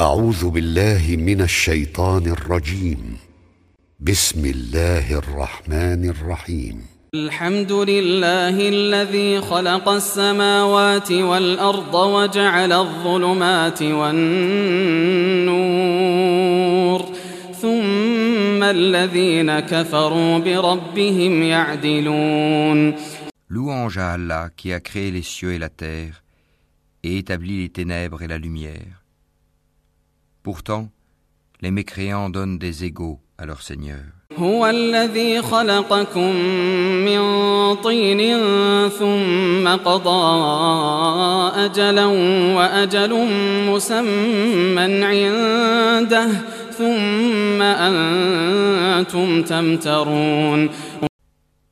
أعوذ بالله من الشيطان الرجيم. بسم الله الرحمن الرحيم. الحمد لله الذي خلق السماوات والأرض وجعل الظلمات والنور ثم الذين كفروا بربهم يعدلون. Louange à Allah qui a créé les cieux et la terre et établi les ténèbres et la lumière. Pourtant, les mécréants donnent des égaux à leur Seigneur. هو الذي خلقكم من طين ثم قضى أجلا وأجل مسمى عنده ثم أنتم تمترون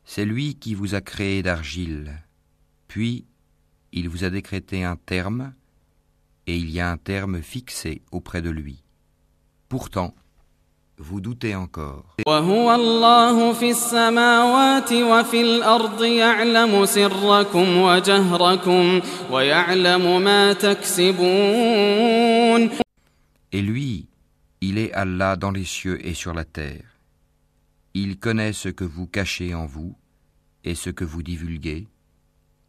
C'est lui qui vous a créé d'argile, puis il vous a décrété un terme, et il y a un terme fixé auprès de lui. Pourtant, vous doutez encore. Et lui, il est Allah dans les cieux et sur la terre. Il connaît ce que vous cachez en vous et ce que vous divulguez,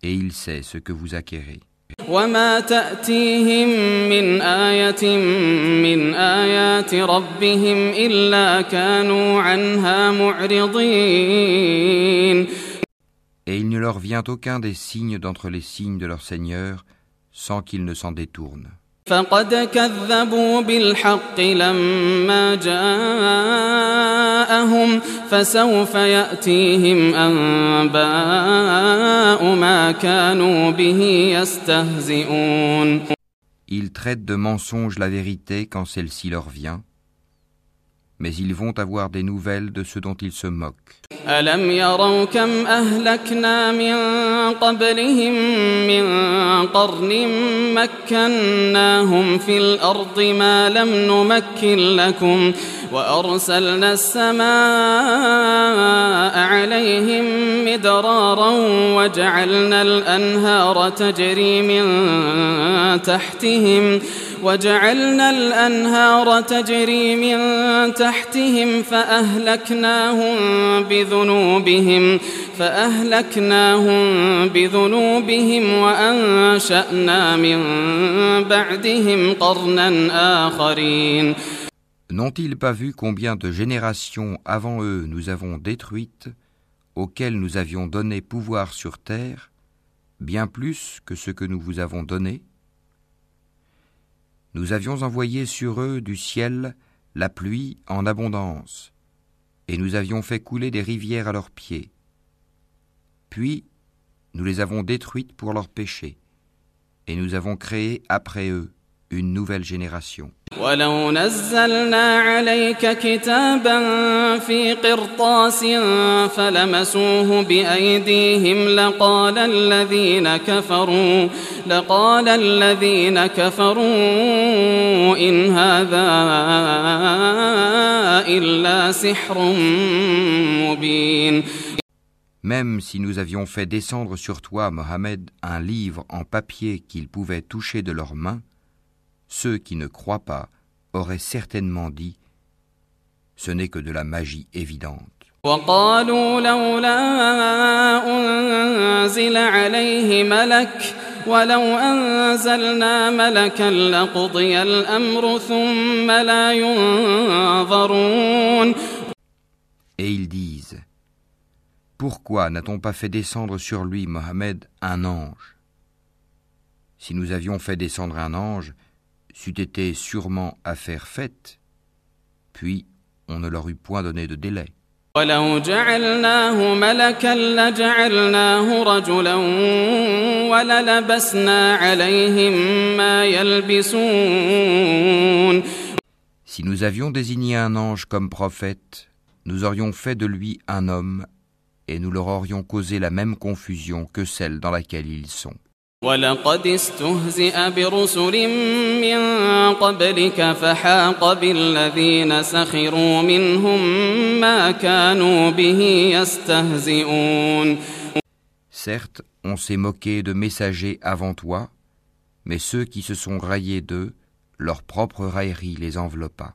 et il sait ce que vous acquérez. وما تأتيهم من آية من آيات ربهم إلا كانوا عنها معرضين Et il ne leur vient aucun des signes d'entre les signes de leur Seigneur sans qu'ils ne s'en détournent. فقد كذبوا بالحق لما جاءهم فسوف يأتيهم أنباء ما كانوا به يستهزئون Ils traitent de mensonge la vérité quand celle-ci leur vient, mais ils vont avoir des nouvelles de ce dont ils se moquent. ألم يروا كم أهلكنا من قبلهم من قرن مكناهم في الأرض ما لم نمكن لكم وأرسلنا السماء عليهم مدرارا وجعلنا الأنهار تجري من تحتهم وجعلنا الأنهار تجري من تحتهم فأهلكناهم بذنوبهم فأهلكناهم بذنوبهم وأنشأنا من بعدهم قرنا آخرين. N'ont-ils pas vu combien de générations avant eux nous avons détruites, auxquelles nous avions donné pouvoir sur terre, bien plus que ce que nous vous avons donné? Nous avions envoyé sur eux du ciel la pluie en abondance, et nous avions fait couler des rivières à leurs pieds. Puis nous les avons détruites pour leurs péchés, et nous avons créé après eux une nouvelle génération. ولو نزلنا عليك كتابا في قرطاس فلمسوه بأيديهم لقال الذين كفروا لقال الذين كفروا إن هذا إلا سحر مبين Même si nous avions fait descendre sur toi, Mohammed, un livre en papier qu'ils pouvaient toucher de leurs mains, ceux qui ne croient pas auraient certainement dit Ce n'est que de la magie évidente. Et ils disent Pourquoi n'a-t-on pas fait descendre sur lui, Mohammed, un ange? Si nous avions fait descendre un ange, c'eût été sûrement affaire faite, puis on ne leur eût point donné de délai. ولو جعلناه ملكا لجعلناه رجلا وللبسنا عليهم ما يلبسون Si nous avions désigné un ange comme prophète, nous aurions fait de lui un homme, et nous leur aurions causé la même confusion que celle dans laquelle ils sont. ولقد استهزئ برسل من قبلك فحاق بالذين سخروا منهم ما كانوا به يستهزئون Certes, on s'est moqué de messagers avant toi, mais ceux qui se sont raillés d'eux leur propre raillerie les enveloppa.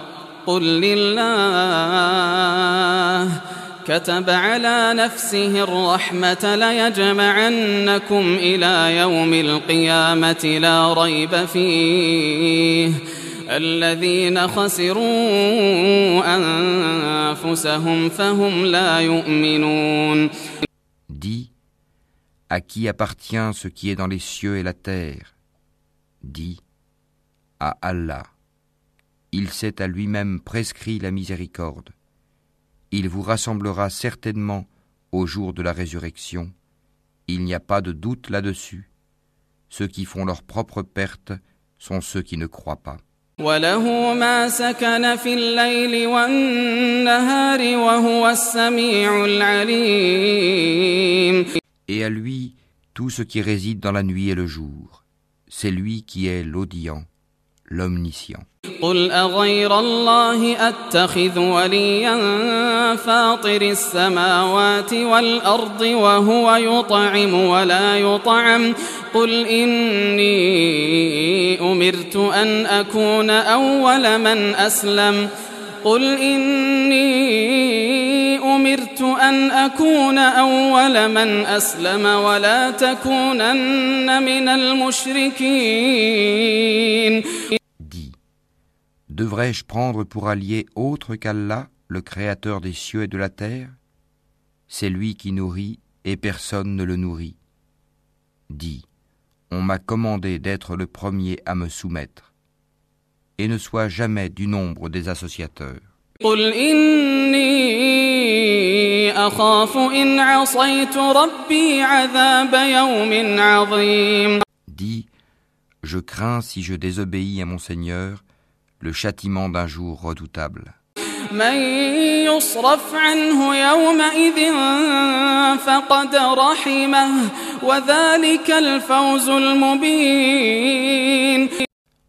قل لله. كتب على نفسه الرحمة ليجمعنكم إلى يوم القيامة لا ريب فيه. الذين خسروا أنفسهم فهم لا يؤمنون. Dis, à qui appartient ce qui est dans les cieux et la terre? Dis, à Allah. il s'est à lui-même prescrit la miséricorde. Il vous rassemblera certainement au jour de la résurrection. Il n'y a pas de doute là-dessus. Ceux qui font leur propre perte sont ceux qui ne croient pas. Et à lui tout ce qui réside dans la nuit et le jour. C'est lui qui est l'audient, l'omniscient. قل أغير الله أتخذ وليا فاطر السماوات والأرض وهو يطعم ولا يطعم قل إني أمرت أن أكون أول من أسلم قل إني أمرت أن أكون أول من أسلم ولا تكونن من المشركين Devrais-je prendre pour allié autre qu'Allah, le Créateur des cieux et de la terre? C'est lui qui nourrit et personne ne le nourrit. Dis, on m'a commandé d'être le premier à me soumettre, et ne sois jamais du nombre des associateurs. Dis, je crains si je désobéis à mon Seigneur le châtiment d'un jour redoutable.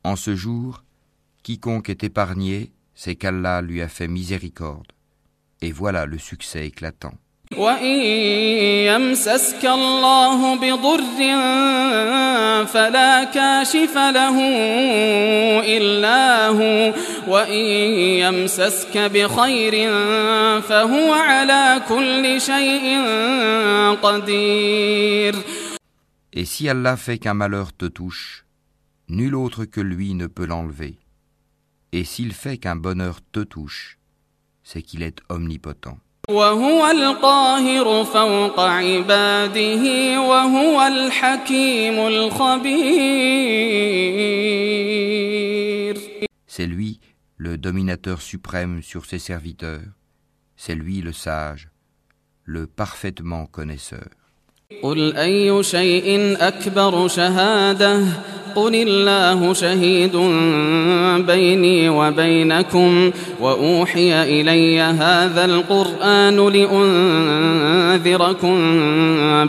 En ce jour, quiconque est épargné, c'est qu'Allah lui a fait miséricorde. Et voilà le succès éclatant. وإن يمسسك الله بضر فلا كاشف له إلا هو وإن يمسسك بخير فهو على كل شيء قدير Et si Allah fait qu'un malheur te touche, nul autre que lui ne peut l'enlever. Et s'il fait qu'un bonheur te touche, c'est qu'il est omnipotent. وهو القاهر فوق عباده وهو الحكيم الخبير C'est lui le dominateur suprême sur ses serviteurs, c'est lui le sage, le parfaitement connaisseur. قل أي شيء أكبر شهادة قل الله شهيد بيني وبينكم وأوحي إلي هذا القرآن لأنذركم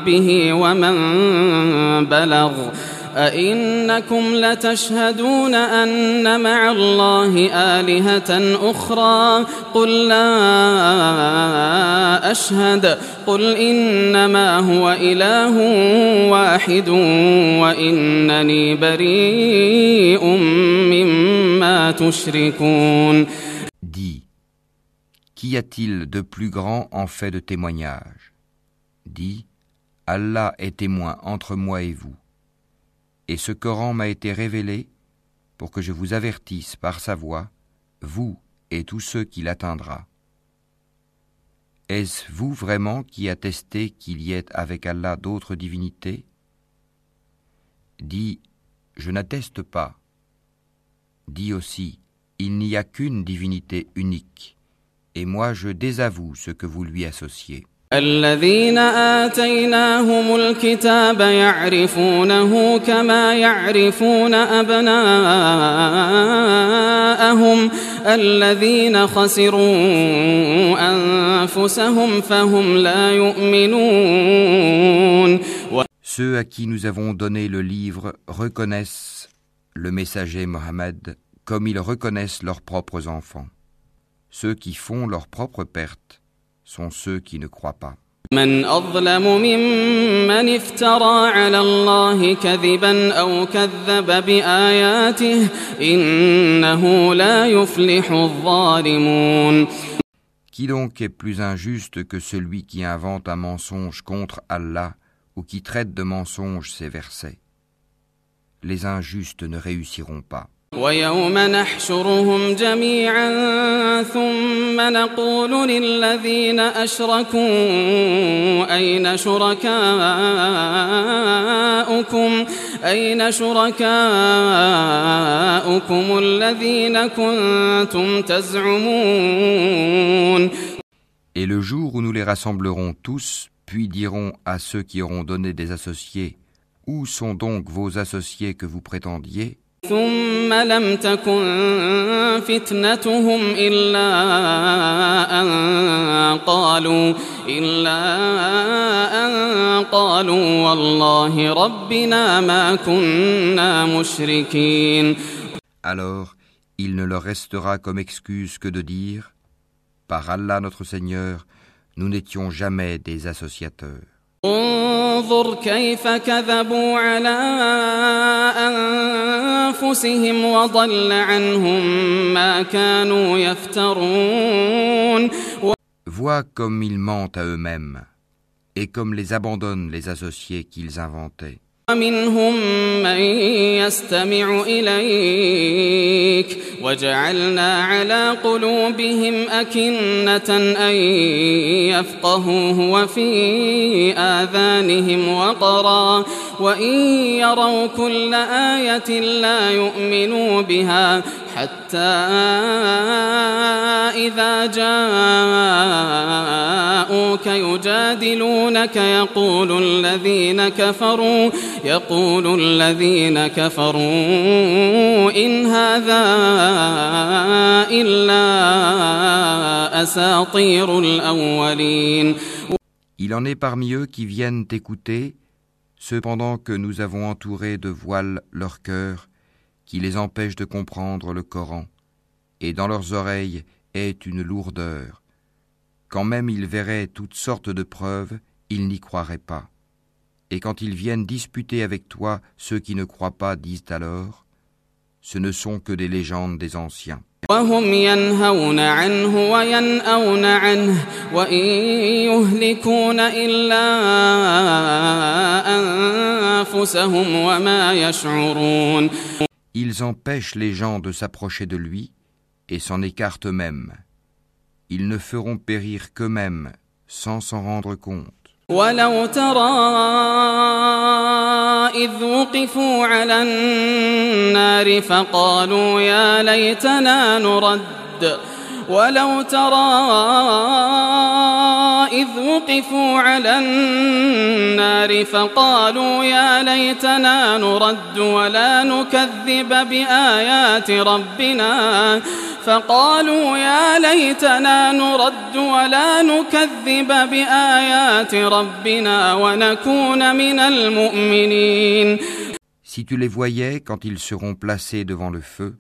به ومن بلغ أئنكم لتشهدون أن مع الله آلهة أخرى؟ قل لا أشهد. قل إنما هو إله واحد وإنني بريء مما تشركون. دي Qu'y a-t-il de plus grand en fait دي témoignage? Dis, Allah est témoin entre moi. Et ce Coran m'a été révélé pour que je vous avertisse par sa voix, vous et tous ceux qui l'atteindra. Est-ce vous vraiment qui attestez qu'il y ait avec Allah d'autres divinités? Dis, je n'atteste pas. Dis aussi, il n'y a qu'une divinité unique, et moi je désavoue ce que vous lui associez. الذين آتيناهم الكتاب يعرفونه كما يعرفون أبناءهم الذين خسروا أنفسهم فهم لا يؤمنون Ceux à qui nous avons donné le livre reconnaissent le messager Mohammed comme ils reconnaissent leurs propres enfants. Ceux qui font leur propre perte sont ceux qui ne croient pas. من أظلم ممن افترى على الله كذبا أو كذب بآياته إنه لا يفلح الظالمون Qui donc est plus injuste que celui qui invente un mensonge contre Allah ou qui traite de mensonge ses versets Les injustes ne réussiront pas. ويوم نحشرهم جميعا ثم نقول للذين أشركوا أين شركاؤكم أين شركاؤكم الذين كنتم تزعمون Et le jour où nous les rassemblerons tous, puis dirons à ceux qui auront donné des associés, Où sont donc vos associés que vous prétendiez ثم لم تكن فتنتهم إلا أن قالوا إلا أن قالوا والله ربنا ما كنا مشركين Alors, il ne leur restera comme excuse que de dire Par Allah notre Seigneur, nous n'étions jamais des associateurs. انظر كيف كذبوا على أنفسهم وضل عنهم ما كانوا يفترون Vois comme ils mentent à eux-mêmes, et comme les abandonnent les associés qu'ils inventaient. ومنهم من يستمع إليك وجعلنا على قلوبهم أكنة أن يفقهوه وفي آذانهم وقرا وإن يروا كل آية لا يؤمنوا بها حتى إذا جاءوك يجادلونك يقول الذين كفروا يقول الذين كفروا إن هذا إلا أساطير الأولين Il en est parmi eux qui viennent t'écouter, cependant que nous avons entouré de voiles leur cœur, qui les empêchent de comprendre le Coran, et dans leurs oreilles est une lourdeur. Quand même ils verraient toutes sortes de preuves, ils n'y croiraient pas. Et quand ils viennent disputer avec toi, ceux qui ne croient pas disent alors, ce ne sont que des légendes des anciens. Ils empêchent les gens de s'approcher de lui et s'en écartent eux-mêmes. Ils ne feront périr qu'eux-mêmes sans s'en rendre compte. ولو ترى إذ وقفوا على النار فقالوا يا ليتنا نرد. ولو ترى إذ وقفوا على النار فقالوا يا ليتنا نرد ولا نكذب بآيات ربنا فقالوا يا ليتنا نرد ولا نكذب بآيات ربنا ونكون من المؤمنين Si tu les voyais quand ils seront placés devant le feu,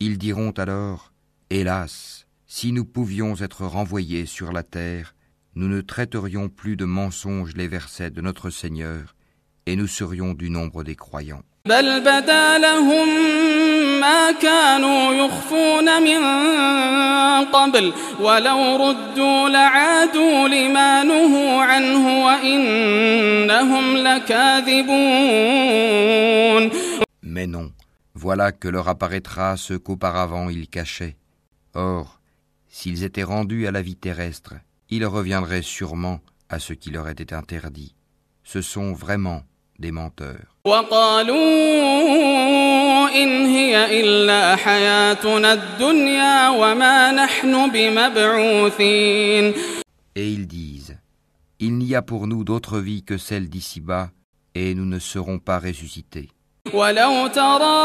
ils diront alors Hélas, si nous pouvions être renvoyés sur la terre, nous ne traiterions plus de mensonges les versets de notre Seigneur, et nous serions du nombre des croyants. بل بدا لهم ما كانوا يخفون من قبل ولو ردوا لعادوا لما نهوا عنه وإنهم لكاذبون Mais non, voilà que leur apparaîtra ce qu'auparavant ils cachaient. Or, s'ils étaient rendus à la vie terrestre, ils reviendraient sûrement à ce qui leur était interdit. Ce sont vraiment des menteurs. Et ils disent, il n'y a pour nous d'autre vie que celle d'ici-bas, et nous ne serons pas ressuscités. ولو ترى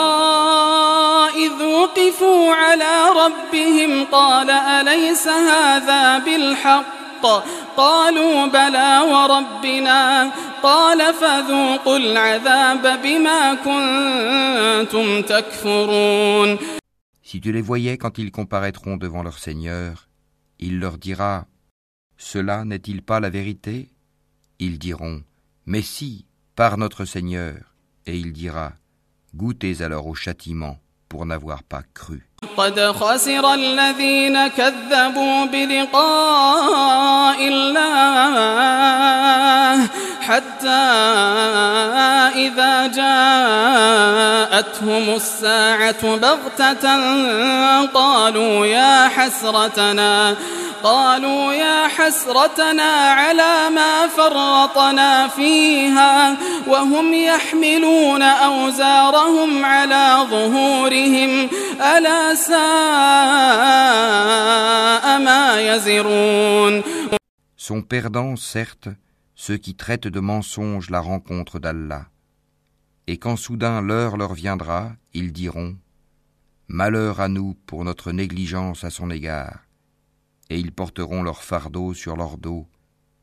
إذ وقفوا على ربهم قال أليس هذا بالحق قالوا بلى وربنا قال فذوقوا العذاب بما كنتم تكفرون Si tu les voyais quand ils comparaîtront devant leur Seigneur, il leur dira Cela n'est-il pas la vérité Ils diront Mais si, par notre Seigneur. Et il dira Goûtez alors au châtiment pour n'avoir pas cru. حتى إذا جاءتهم الساعة بغتة قالوا يا حسرتنا قالوا يا حسرتنا على ما فرطنا فيها وهم يحملون أوزارهم على ظهورهم ألا ساء ما يزرون. Sont perdants, certes, ceux qui traitent de mensonge la rencontre d'Allah. Et quand soudain l'heure leur viendra, ils diront Malheur à nous pour notre négligence à son égard et ils porteront leur fardeau sur leur dos.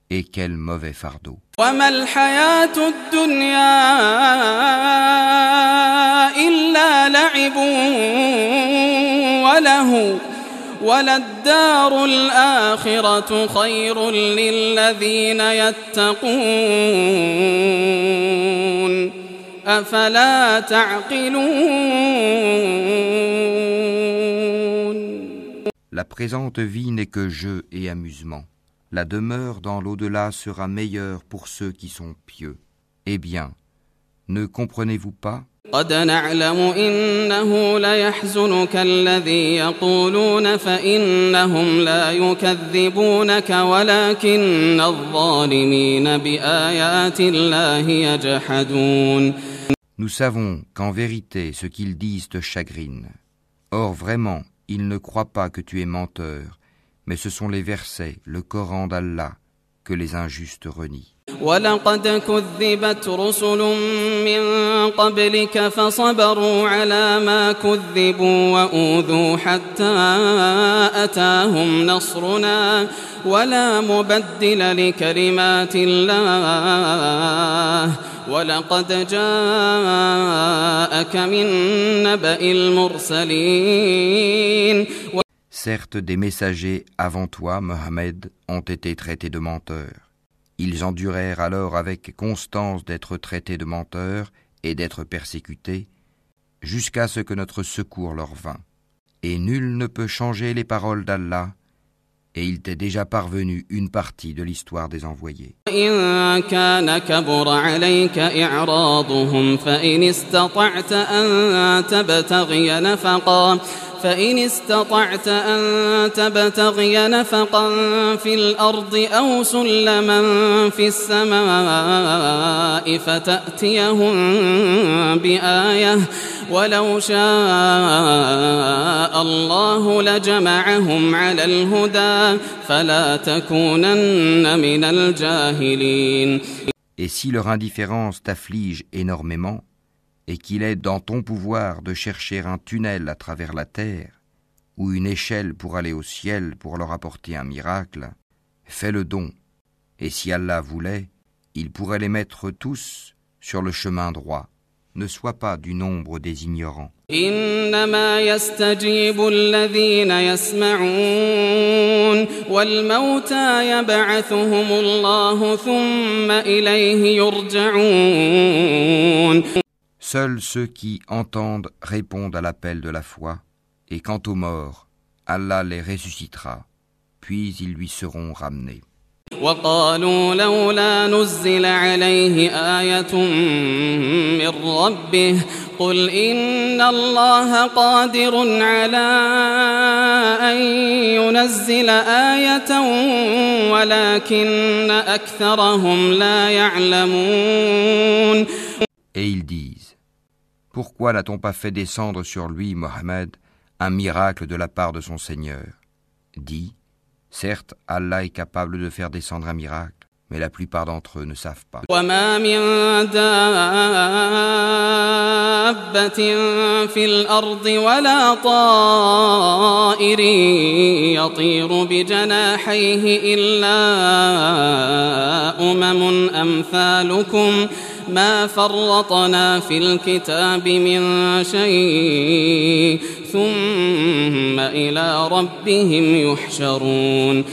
Et quel mauvais fardeau. La présente vie n'est que jeu et amusement. La demeure dans l'au-delà sera meilleure pour ceux qui sont pieux. Eh bien, ne comprenez-vous pas Nous savons qu'en vérité ce qu'ils disent te chagrine. Or vraiment, ils ne croient pas que tu es menteur, mais ce sont les versets, le Coran d'Allah, que les injustes renient. ولقد كذبت رسل من قبلك فصبروا على ما كذبوا وأوذوا حتى أتاهم نصرنا ولا مبدل لكلمات الله ولقد جاءك من نبأ المرسلين Certes, des messagers avant toi, Mohammed, ont été traités de menteurs. Ils endurèrent alors avec constance d'être traités de menteurs et d'être persécutés, jusqu'à ce que notre secours leur vînt. Et nul ne peut changer les paroles d'Allah, et il t'est déjà parvenu une partie de l'histoire des envoyés. فإن استطعت أن تبتغي نفقا في الأرض أو سلما في السماء فتأتيهم بآية ولو شاء الله لجمعهم على الهدى فلا تكونن من الجاهلين. Et si leur indifférence t'afflige énormément, et qu'il est dans ton pouvoir de chercher un tunnel à travers la terre, ou une échelle pour aller au ciel pour leur apporter un miracle, fais le don, et si Allah voulait, il pourrait les mettre tous sur le chemin droit. Ne sois pas du nombre des ignorants. Seuls ceux qui entendent répondent à l'appel de la foi, et quant aux morts, Allah les ressuscitera, puis ils lui seront ramenés. Et ils disent pourquoi n'a-t-on pas fait descendre sur lui, Mohammed, un miracle de la part de son Seigneur? Dit, certes, Allah est capable de faire descendre un miracle, mais la plupart d'entre eux ne savent pas. وما من دابة في الأرض ولا طائر يطير بجناحيه إلا أمم أمثالكم ما فرطنا في الكتاب من شيء ثم إلى ربهم يحشرون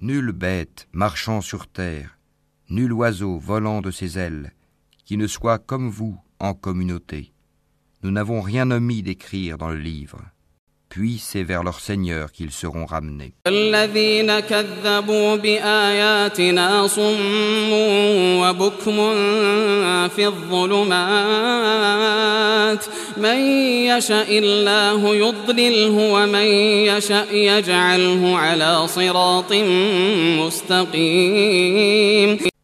Nulle bête marchant sur terre, nul oiseau volant de ses ailes, qui ne soit comme vous en communauté. Nous n'avons rien omis d'écrire dans le livre. Puis c'est vers leur Seigneur qu'ils seront ramenés.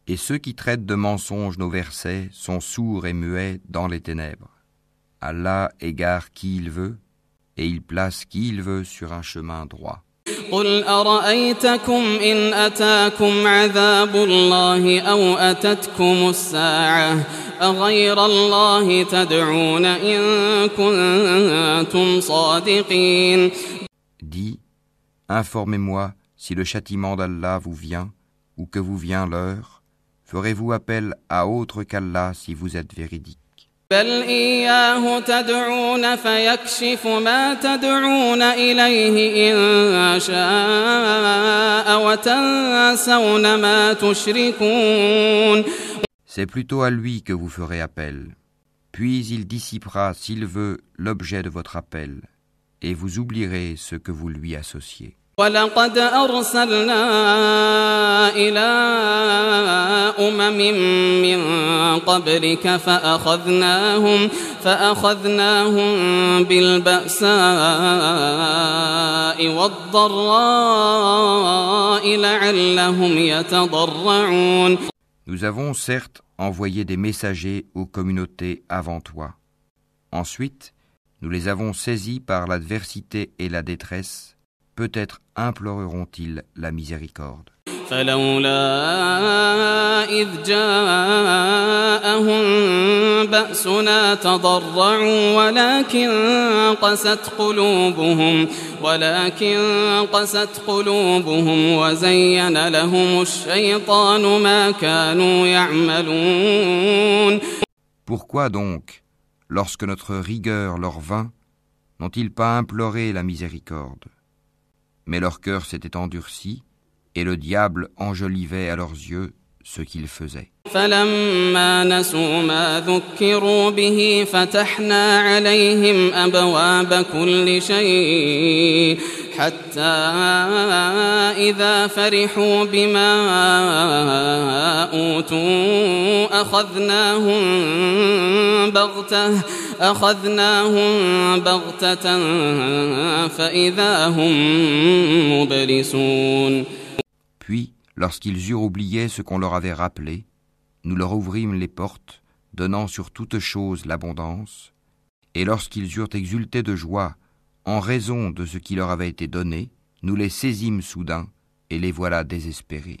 Et ceux qui traitent de mensonges nos versets sont sourds et muets dans les ténèbres. Allah égare qui il veut et il place qui il veut sur un chemin droit. قل أرأيتكم إن أتاكم عذاب الله أو أتتكم الساعة أغير الله تدعون إن كنتم صادقين Dis, informez-moi si le châtiment d'Allah vous vient ou que vous vient l'heure. Ferez-vous appel à autre qu'Allah si vous êtes véridique بل إياه تدعون فيكشف ما تدعون إليه إن شاء وتنسون ما تشركون C'est plutôt à lui que vous ferez appel. Puis il dissipera, s'il veut, l'objet de votre appel, et vous oublierez ce que vous lui associez. ولقد أرسلنا إلى أمم من قبلك فأخذناهم فأخذناهم بالبأساء والضراء لعلهم يتضرعون Nous avons certes envoyé des messagers aux communautés avant toi. Ensuite, nous les avons saisis par l'adversité et la détresse. Peut-être imploreront-ils la miséricorde. فلولا إذ جاءهم بأسنا تضرعوا ولكن قست قلوبهم ولكن قست قلوبهم وزين لهم الشيطان ما كانوا يعملون Pourquoi donc, lorsque notre rigueur leur vint, n'ont-ils pas imploré la miséricorde Mais leur cœur s'était endurci, et le diable enjolivait à leurs yeux ce qu'ils faisaient. فلما نسوا ما ذكروا به فتحنا عليهم أبواب كل شيء حتى إذا فرحوا بما أوتوا أخذناهم بغتة أخذناهم بغتة فإذا هم مبلسون Puis, lorsqu'ils eurent oublié ce qu'on leur avait rappelé, nous leur ouvrîmes les portes, donnant sur toute chose l'abondance, et lorsqu'ils eurent exulté de joie en raison de ce qui leur avait été donné, nous les saisîmes soudain, et les voilà désespérés.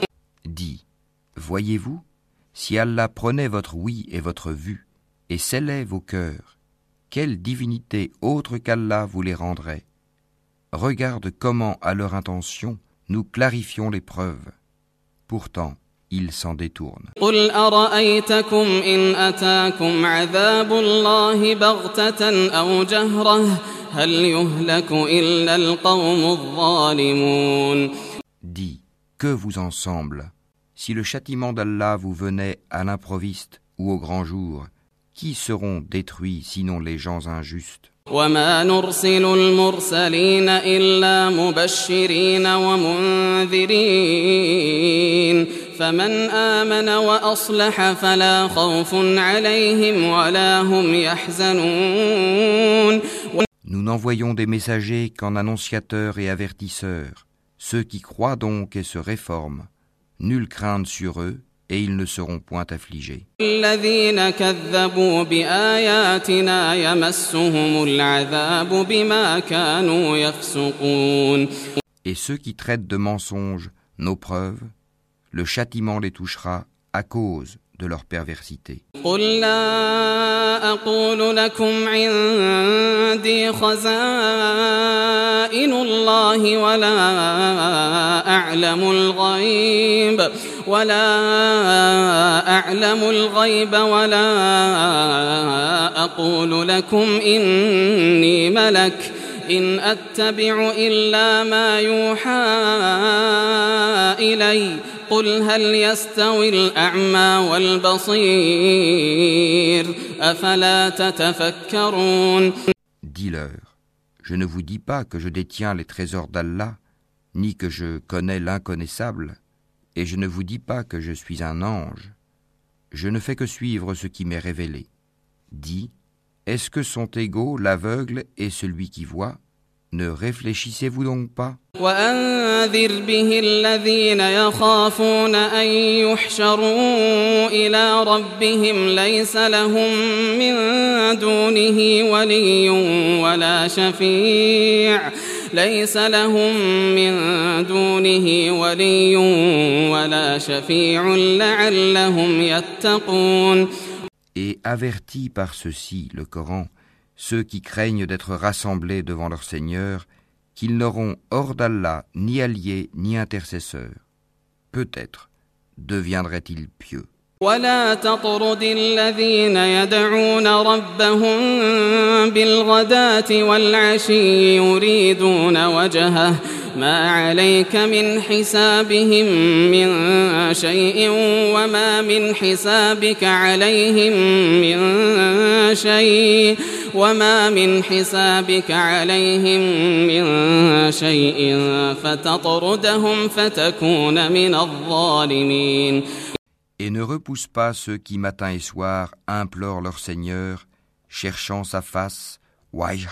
voyez-vous, si Allah prenait votre oui et votre vue, et scellait vos cœurs, quelle divinité autre qu'Allah vous les rendrait Regarde comment, à leur intention, nous clarifions les preuves. Pourtant, ils s'en détournent. قل أرأيتكم إن أتاكم عذاب الله بغتة أو جهرة هل يهلك إلا القوم الظالمون Dis, que vous en semble Si le châtiment d'Allah vous venait à l'improviste ou au grand jour, Qui seront détruits sinon les gens injustes وما نرسل المرسلين إلا مبشرين ومنذرين فمن آمن وأصلح فلا خوف عليهم ولا هم يحزنون Nous n'envoyons des messagers qu'en annonciateurs et avertisseurs. Ceux qui croient donc et se réforment, nulle crainte sur eux, et ils ne seront point affligés. Et ceux qui traitent de mensonges nos preuves, le châtiment les touchera à cause de leur perversité. ولا أعلم الغيب ولا أقول لكم إني ملك إن أتبع إلا ما يوحى إلي قل هل يستوي الأعمى والبصير أفلا تتفكرون Dis-leur, je ne vous dis pas que je détiens les trésors d'Allah, ni que je connais l'inconnaissable, et je ne vous dis pas que je suis un ange. Je ne fais que suivre ce qui m'est révélé. Dis, est-ce que sont égaux l'aveugle et celui qui voit Ne réfléchissez-vous donc pas وأنذر به الذين يخافون أن يحشروا إلى ربهم ليس لهم من دونه ولي ولا شفيع ليس لهم من دونه ولي ولا شفيع لعلهم يتقون Et avertis par ceci, le Coran, ceux qui craignent d'être rassemblés devant leur Seigneur, qu'ils n'auront hors d'Allah ni alliés ni intercesseurs. Peut-être deviendraient-ils pieux. ولا تطرد الذين يدعون ربهم بالغداة والعشي يريدون وجهه. ما عليك من حسابهم من شيء وما من حسابك عليهم من شيء وما من حسابك عليهم من شيء فتطردهم فتكون من الظالمين. Et ne repousse pas ceux qui matin et soir implorent leur Seigneur, cherchant sa face, wajh.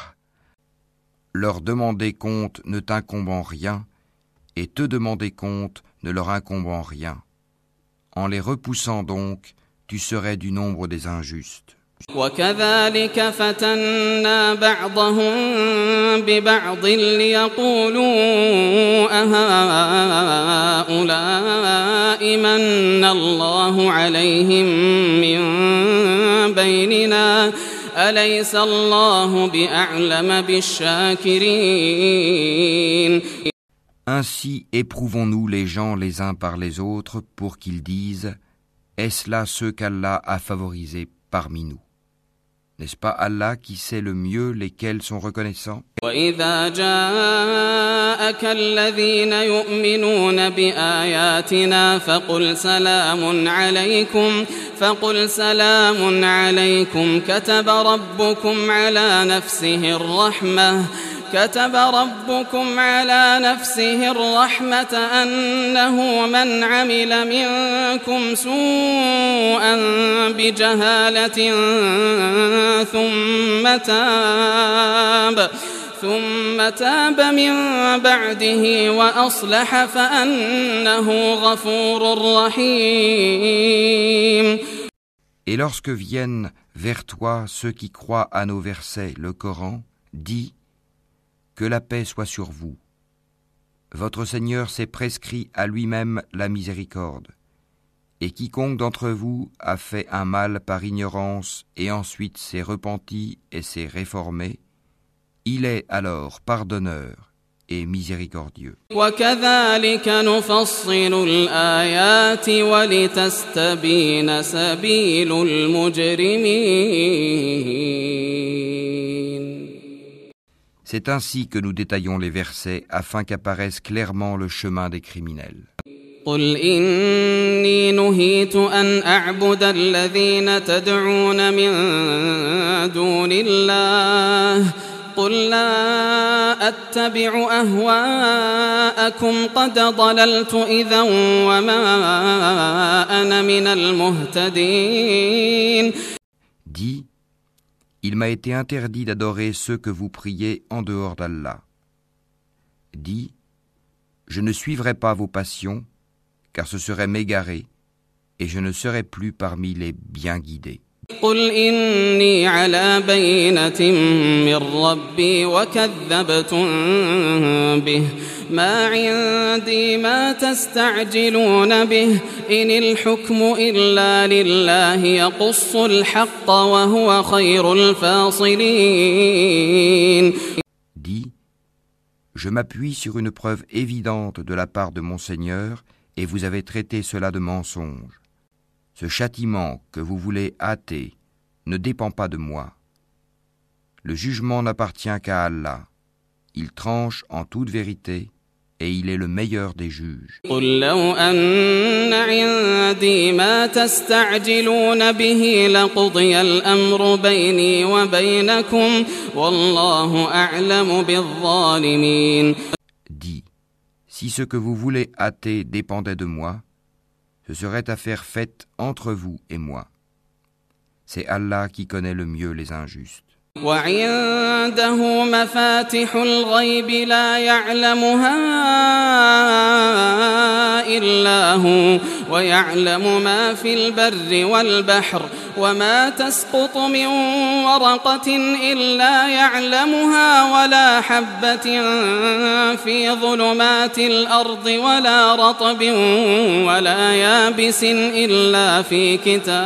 Leur demander compte ne t'incombe en rien, et te demander compte ne leur incombe en rien. En les repoussant donc, tu serais du nombre des injustes. وكذلك فتنا بعضهم ببعض ليقولوا أهؤلاء من الله عليهم من بيننا أليس الله بأعلم بالشاكرين Ainsi éprouvons-nous les gens les uns par les autres pour qu'ils disent Est-ce là ceux qu'Allah a favorisés parmi nous N'est-ce pas Allah qui sait le mieux lesquels sont reconnaissants? وإذا جاءك الذين يؤمنون بآياتنا فقل سلام عليكم فقل سلام عليكم كتب ربكم على نفسه الرحمة كتب ربكم على نفسه الرحمة أنه من عمل منكم سوءا بجهالة ثم تاب ثم تاب من بعده وأصلح فأنه غفور رحيم. Et lorsque viennent vers toi ceux qui croient à nos versets, le Coran, dis Que la paix soit sur vous. Votre Seigneur s'est prescrit à lui-même la miséricorde. Et quiconque d'entre vous a fait un mal par ignorance et ensuite s'est repenti et s'est réformé, il est alors pardonneur et miséricordieux. C'est ainsi que nous détaillons les versets afin qu'apparaisse clairement le chemin des criminels. قل إني نهيت أن أعبد الذين تدعون من دون الله قل لا أتبع أهواءكم قد ضللت إذا وما أنا من المهتدين Dis, il m'a été interdit d'adorer ceux que vous priez en dehors d'Allah. Dis, je ne suivrai pas vos passions, car ce serait m'égarer, et je ne serai plus parmi les bien guidés. قل إني على بينة من ربي وكذبتم به ما عندي ما تستعجلون به إن الحكم إلا لله يقص الحق وهو خير الفاصلين Dis, je m'appuie sur une preuve évidente de la part de mon Seigneur, et vous avez traité cela de mensonge. Ce châtiment que vous voulez hâter ne dépend pas de moi. Le jugement n'appartient qu'à Allah. Il tranche en toute vérité et il est le meilleur des juges. قل لو أن عندي ما تستعجلون به لقضي الأمر بيني وبينكم والله أعلم بالظالمين Dis, si ce que vous voulez hâter dépendait de moi, ce serait affaire faite entre vous et moi. C'est Allah qui connaît le mieux les injustes. وعنده مفاتح الغيب لا يعلمها إلا هو ويعلم ما في البر والبحر وما تسقط من ورقة إلا يعلمها ولا حبة في ظلمات الأرض ولا رطب ولا يابس إلا في كتاب.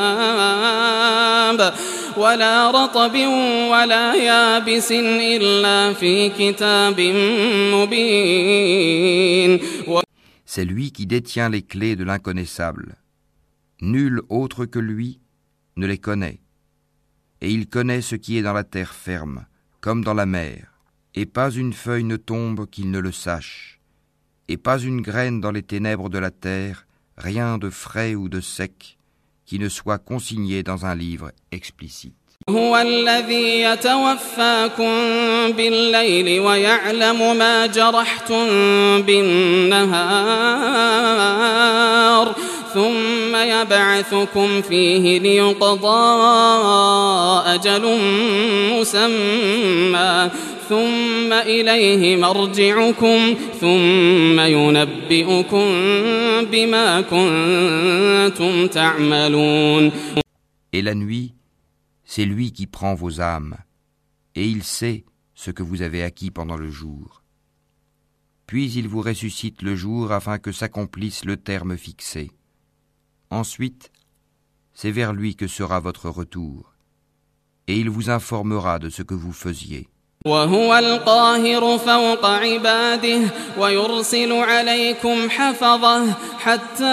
ولا رطب ولا يابس إلا في كتاب مبين C'est lui qui détient les clés de l'inconnaissable. Nul autre que lui ne les connaît. Et il connaît ce qui est dans la terre ferme, comme dans la mer. Et pas une feuille ne tombe qu'il ne le sache. Et pas une graine dans les ténèbres de la terre, rien de frais ou de sec, Qui ne soit consigné dans un livre explicite. هو الذي يتوفاكم بالليل ويعلم ما جرحتم بالنهار ثم يبعثكم فيه ليقضى أجل مسمى ثم إليه مرجعكم ثم ينبئكم بما كنتم تعملون Et la nuit, c'est lui qui prend vos âmes, et il sait ce que vous avez acquis pendant le jour. Puis il vous ressuscite le jour afin que s'accomplisse le terme fixé. Ensuite, c'est vers lui que sera votre retour, et il vous informera de ce que vous faisiez. وهو القاهر فوق عباده ويرسل عليكم حفظه حتى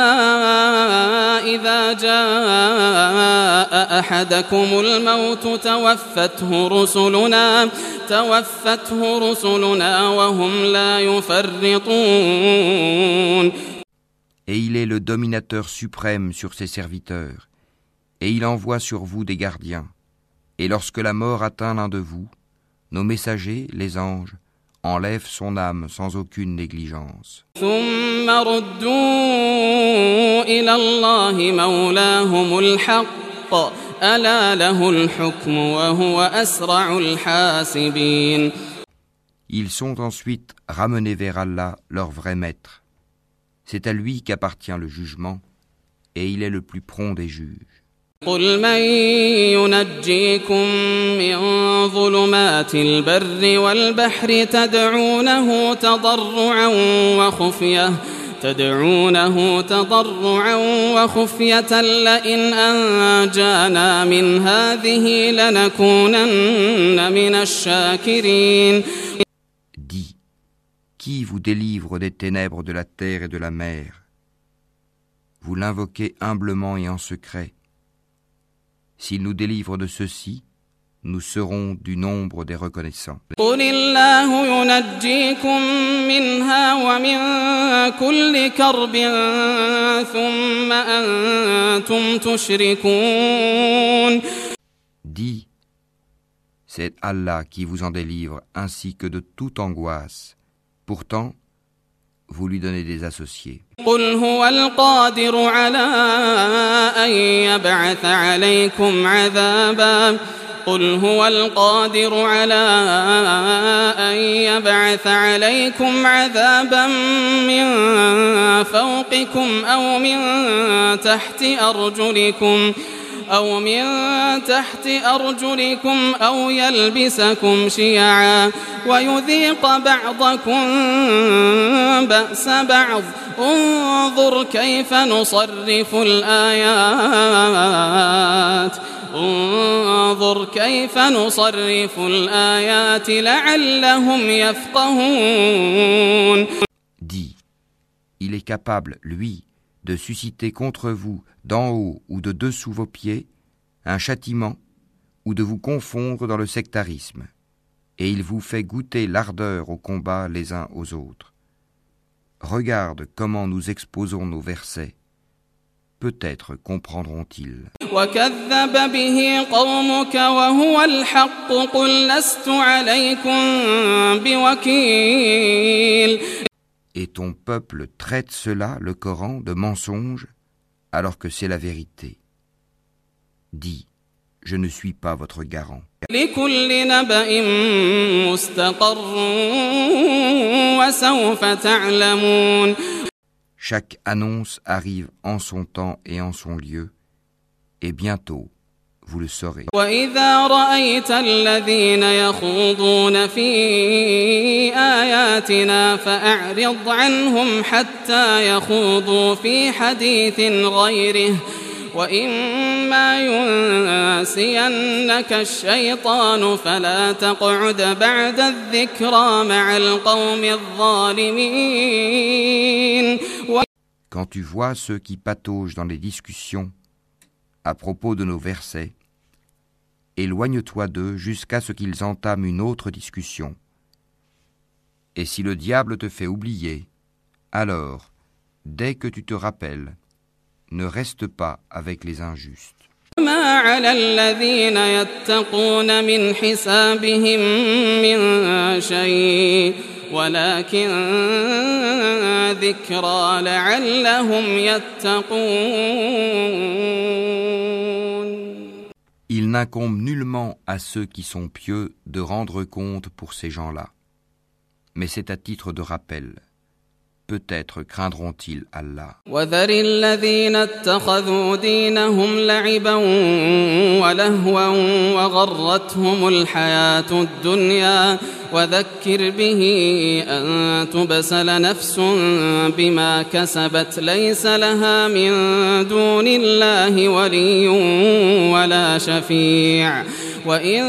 إذا جاء أحدكم الموت توفته رسلنا توفته رسلنا وهم لا يفرطون Et il est le dominateur suprême sur ses serviteurs, et il envoie sur vous des gardiens. Et lorsque la mort atteint l'un de vous, nos messagers, les anges, enlèvent son âme sans aucune négligence. Ils sont ensuite ramenés vers Allah, leur vrai maître. C'est à lui qu'appartient le jugement, et il est le plus prompt des juges. قل من ينجيكم من ظلمات البر والبحر تدعونه تضرعا وخفية تدعونه تضرعا وخفية لئن أنجانا من هذه لنكونن من الشاكرين Dis, qui vous délivre des ténèbres de la terre et de la mer Vous l'invoquez humblement et en secret. S'il nous délivre de ceci, nous serons du nombre des reconnaissants. Dis, c'est Allah qui vous en délivre ainsi que de toute angoisse. Pourtant, vous lui donnez des associés. قل هو القادر على أن يبعث عليكم عذابا من فوقكم أو من تحت أرجلكم أو من تحت أرجلكم أو يلبسكم شيعا ويذيق بعضكم بأس بعض. انظر كيف نصرف الآيات. انظر كيف نصرف الآيات لعلهم يفقهون. Dis, il est capable, lui, de susciter contre vous, d'en haut ou de dessous vos pieds, un châtiment, ou de vous confondre dans le sectarisme, et il vous fait goûter l'ardeur au combat les uns aux autres. Regarde comment nous exposons nos versets. Peut-être comprendront-ils. Et ton peuple traite cela, le Coran, de mensonge? alors que c'est la vérité. Dis, je ne suis pas votre garant. Chaque annonce arrive en son temps et en son lieu, et bientôt vous le saurez. وإذا رأيت الذين يخوضون في آياتنا فأعرض عنهم حتى يخوضوا في حديث غيره وإما ينسينك الشيطان فلا تقعد بعد الذكرى مع القوم الظالمين Quand tu vois ceux qui pataugent dans les discussions à propos de nos versets, éloigne-toi d'eux jusqu'à ce qu'ils entament une autre discussion. Et si le diable te fait oublier, alors, dès que tu te rappelles, ne reste pas avec les injustes. ما على الذين يتقون من حسابهم من شيء ولكن ذكرى لعلهم يتقون Il n'incombe nullement à ceux qui sont pieux de rendre compte pour ces gens-là. Mais c'est à titre de rappel. Peut-être craindront-ils Allah. وذر الذين اتخذوا دينهم لعبا ولهوا وغرتهم الحياة الدنيا وذكر به أن تبسل نفس بما كسبت ليس لها من دون الله ولي ولا شفيع وإن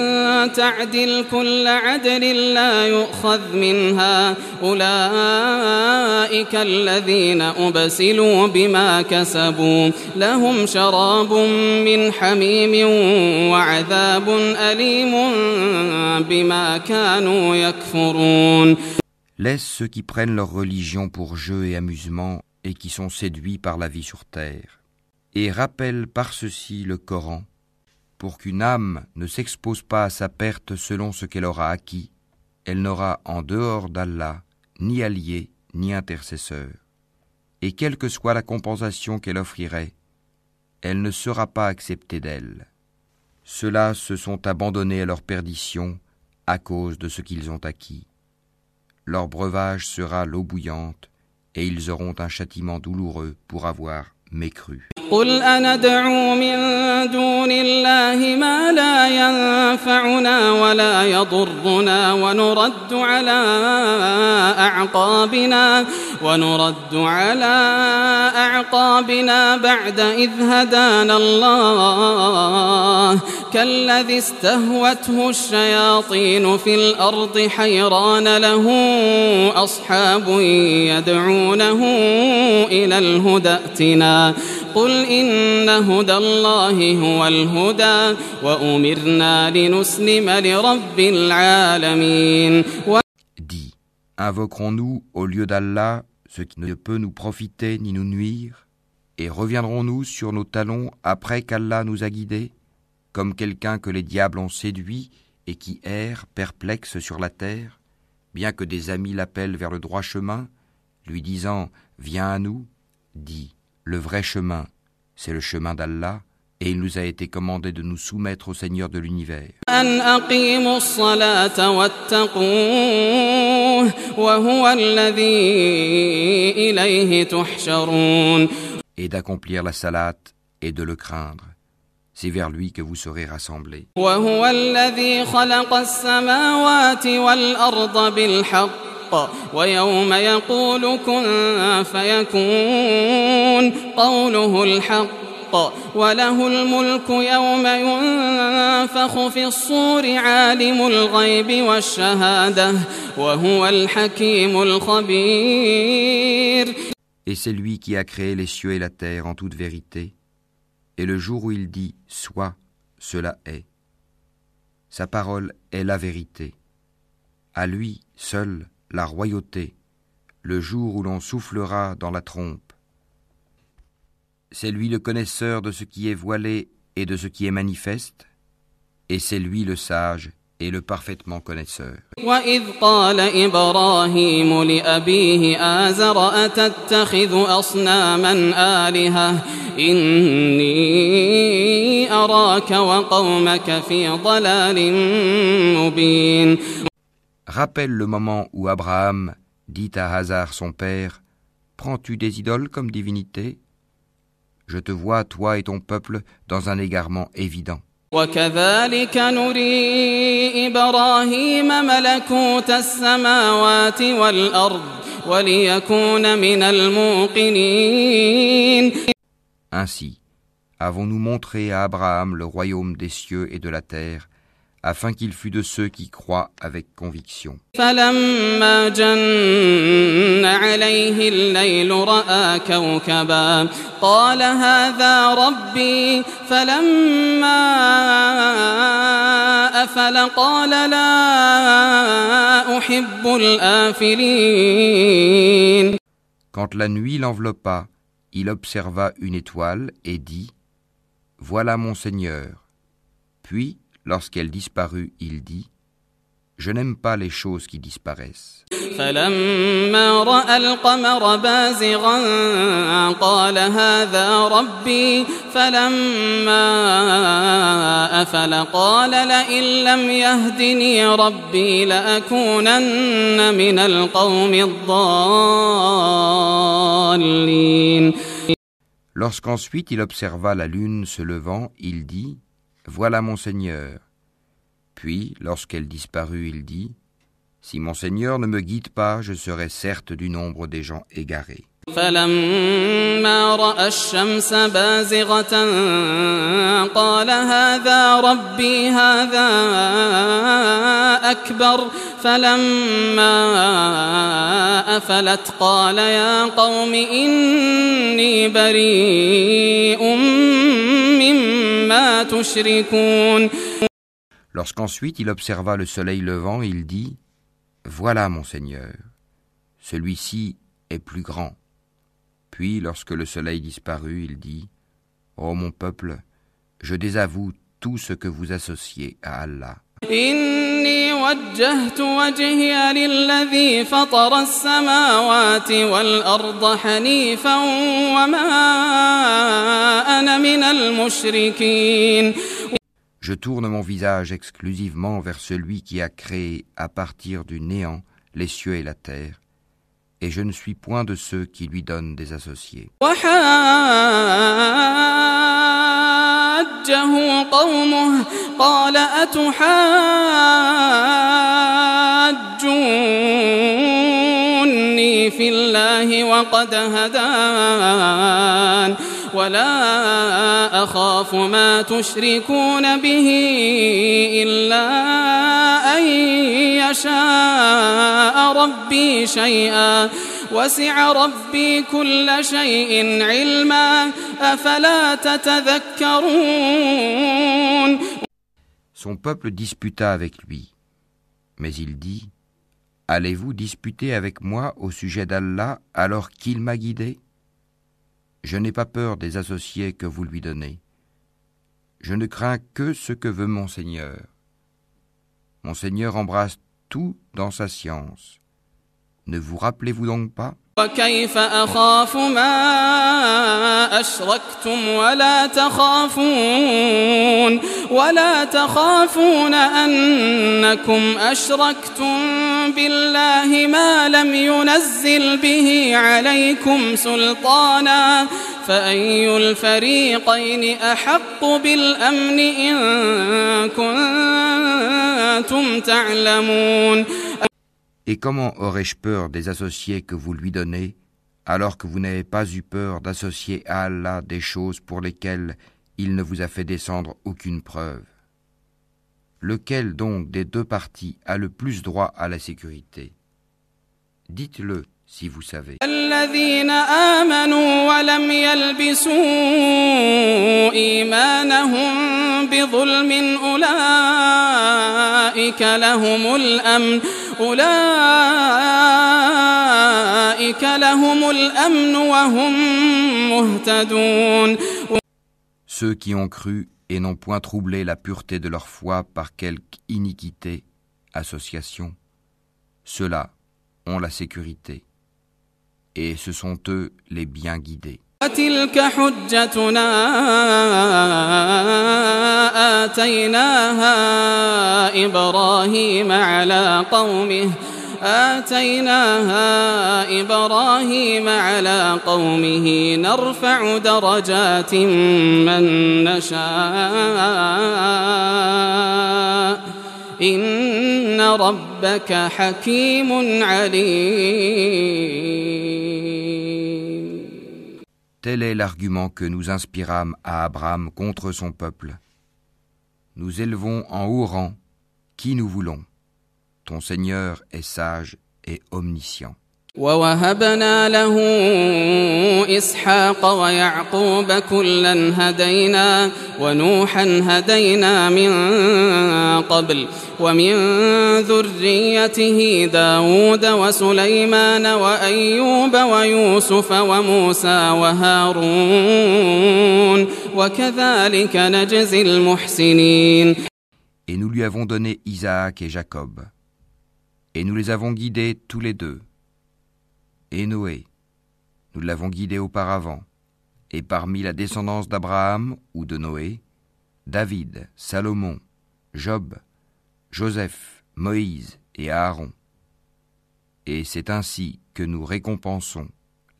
تعدل كل عدل لا يؤخذ منها أولئك الذين أبسلوا بما كسبوا لهم شراب من حميم وعذاب أليم بما كانوا يكفرون Laisse ceux qui prennent leur religion pour jeu et amusement et qui sont séduits par la vie sur terre. Et rappelle par ceci le Coran, pour qu'une âme ne s'expose pas à sa perte selon ce qu'elle aura acquis, elle n'aura en dehors d'Allah ni allié ni intercesseur. Et quelle que soit la compensation qu'elle offrirait, elle ne sera pas acceptée d'elle. Ceux-là se sont abandonnés à leur perdition à cause de ce qu'ils ont acquis. Leur breuvage sera l'eau bouillante, et ils auront un châtiment douloureux pour avoir mécru. قل أندعو من دون الله ما لا ينفعنا ولا يضرنا ونرد على أعقابنا ونرد على أعقابنا بعد إذ هدانا الله. كالذي استهوته الشياطين في الأرض حيران له أصحاب يدعونه إلى الهدى ائتنا. قل إن هدى الله هو الهدى وأمرنا لنسلم لرب العالمين. Dis, invoquerons-nous au lieu d'Allah ce qui ne peut nous profiter ni nous nuire Et reviendrons-nous sur nos talons après qu'Allah nous a guidés, comme quelqu'un que les diables ont séduit et qui erre perplexe sur la terre, bien que des amis l'appellent vers le droit chemin, lui disant Viens à nous Dis Le vrai chemin, c'est le chemin d'Allah, et il nous a été commandé de nous soumettre au Seigneur de l'univers. Et d'accomplir la salat et de le craindre. C'est vers lui que vous serez rassemblés. ويوم يقول كن فيكون قوله الحق وله الملك يوم ينفخ في الصور عالم الغيب والشهادة وهو الحكيم الخبير Et c'est lui qui a créé les cieux et la terre en toute vérité. Et le jour où il dit Sois, cela est. Sa parole est la vérité. À lui seul la royauté, le jour où l'on soufflera dans la trompe. C'est lui le connaisseur de ce qui est voilé et de ce qui est manifeste, et c'est lui le sage et le parfaitement connaisseur. Rappelle le moment où Abraham dit à Hazar son père Prends-tu des idoles comme divinité? Je te vois, toi et ton peuple, dans un égarement évident. Ainsi, avons-nous montré à Abraham le royaume des cieux et de la terre afin qu'il fût de ceux qui croient avec conviction. Quand la nuit l'enveloppa, il observa une étoile et dit Voilà mon Seigneur. Puis Lorsqu'elle disparut, il dit Je n'aime pas les choses qui disparaissent. Lorsqu'ensuite il observa la lune se levant, il dit voilà mon Seigneur. Puis, lorsqu'elle disparut, il dit, Si mon Seigneur ne me guide pas, je serai certes du nombre des gens égarés. Lorsqu'ensuite il observa le soleil levant, il dit Voilà mon Seigneur, celui-ci est plus grand. Puis, lorsque le soleil disparut, il dit Ô mon peuple, je désavoue tout ce que vous associez à Allah. Je tourne mon visage exclusivement vers celui qui a créé à partir du néant les cieux et la terre, et je ne suis point de ceux qui lui donnent des associés. حجه قومه قال أتحاجوني في الله وقد هدان ولا أخاف ما تشركون به إلا أن يشاء ربي شيئا وسع ربي كل شيء علما أفلا تتذكرون Son peuple disputa avec lui. Mais il dit Allez-vous disputer avec moi au sujet d'Allah alors qu'il m'a guidé Je n'ai pas peur des associés que vous lui donnez. Je ne crains que ce que veut mon Seigneur. Mon Seigneur embrasse tout dans sa science. Ne vous rappelez-vous donc pas وكيف أخاف ما أشركتم ولا تخافون ولا تخافون أنكم أشركتم بالله ما لم ينزل به عليكم سلطانا فأي الفريقين أحق بالأمن إن كنتم تعلمون Et comment aurais-je peur des associés que vous lui donnez, alors que vous n'avez pas eu peur d'associer à Allah des choses pour lesquelles il ne vous a fait descendre aucune preuve? Lequel donc des deux parties a le plus droit à la sécurité? Dites-le si vous savez. Ceux qui ont cru et n'ont point troublé la pureté de leur foi par quelque iniquité, association, ceux-là ont la sécurité, et ce sont eux les bien guidés. وتلك حجتنا آتيناها إبراهيم على قومه آتيناها إبراهيم على قومه. نرفع درجات من نشاء. إن ربك حكيم عليم. Tel est l'argument que nous inspirâmes à Abraham contre son peuple. Nous élevons en haut rang qui nous voulons. Ton Seigneur est sage et omniscient. ووهبنا له إسحاق ويعقوب كلا هدينا ونوحا هدينا من قبل ومن ذريته داود وسليمان وأيوب ويوسف وموسى وهارون وكذلك نجزي المحسنين Et nous lui avons donné Isaac et Jacob. Et nous les avons guidés tous les deux. Et Noé. Nous l'avons guidé auparavant. Et parmi la descendance d'Abraham ou de Noé, David, Salomon, Job, Joseph, Moïse et Aaron. Et c'est ainsi que nous récompensons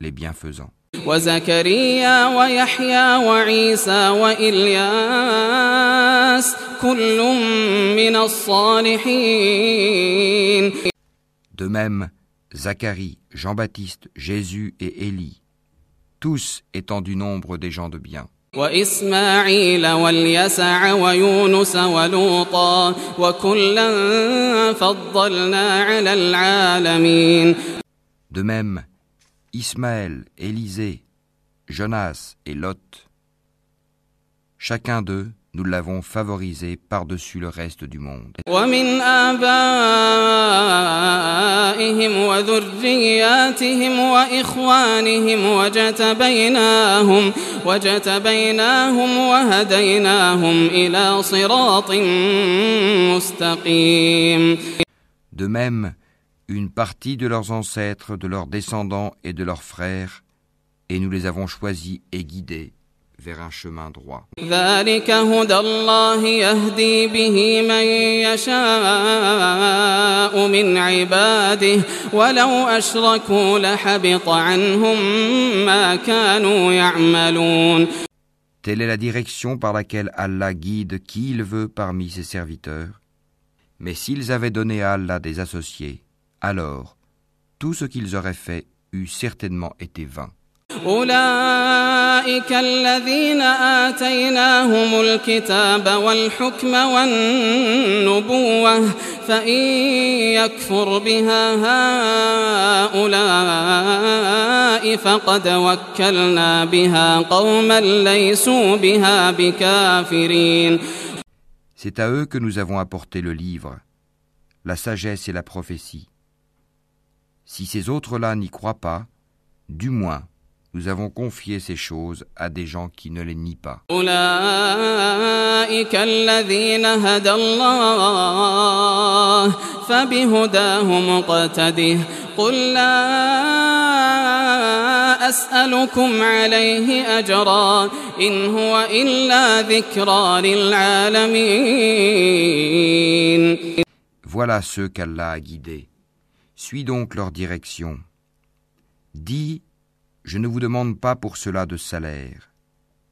les bienfaisants. De même, Zacharie, Jean-Baptiste, Jésus et Élie, tous étant du nombre des gens de bien. De même, Ismaël, Élisée, Jonas et Lot, chacun d'eux nous l'avons favorisé par-dessus le reste du monde. De même, une partie de leurs ancêtres, de leurs descendants et de leurs frères, et nous les avons choisis et guidés vers un chemin droit. Telle est la direction par laquelle Allah guide qui il veut parmi ses serviteurs. Mais s'ils avaient donné à Allah des associés, alors tout ce qu'ils auraient fait eût certainement été vain. أولئك الذين آتيناهم الكتاب والحكم والنبوة فإن يكفر بها هؤلاء فقد وكلنا بها قوما ليسوا بها بكافرين C'est à eux que nous avons apporté le livre, la sagesse et la prophétie. Si ces autres-là n'y croient pas, du moins, nous avons confié ces choses à des gens qui ne les nient pas. أولئك الذين هدى الله فبهداه مقتده قل لا أسألكم عليه أجرا إن هو إلا ذكرى للعالمين Voilà ceux qu'Allah a guidés. Suis donc leur direction. Dis, je ne vous demande pas pour cela de salaire.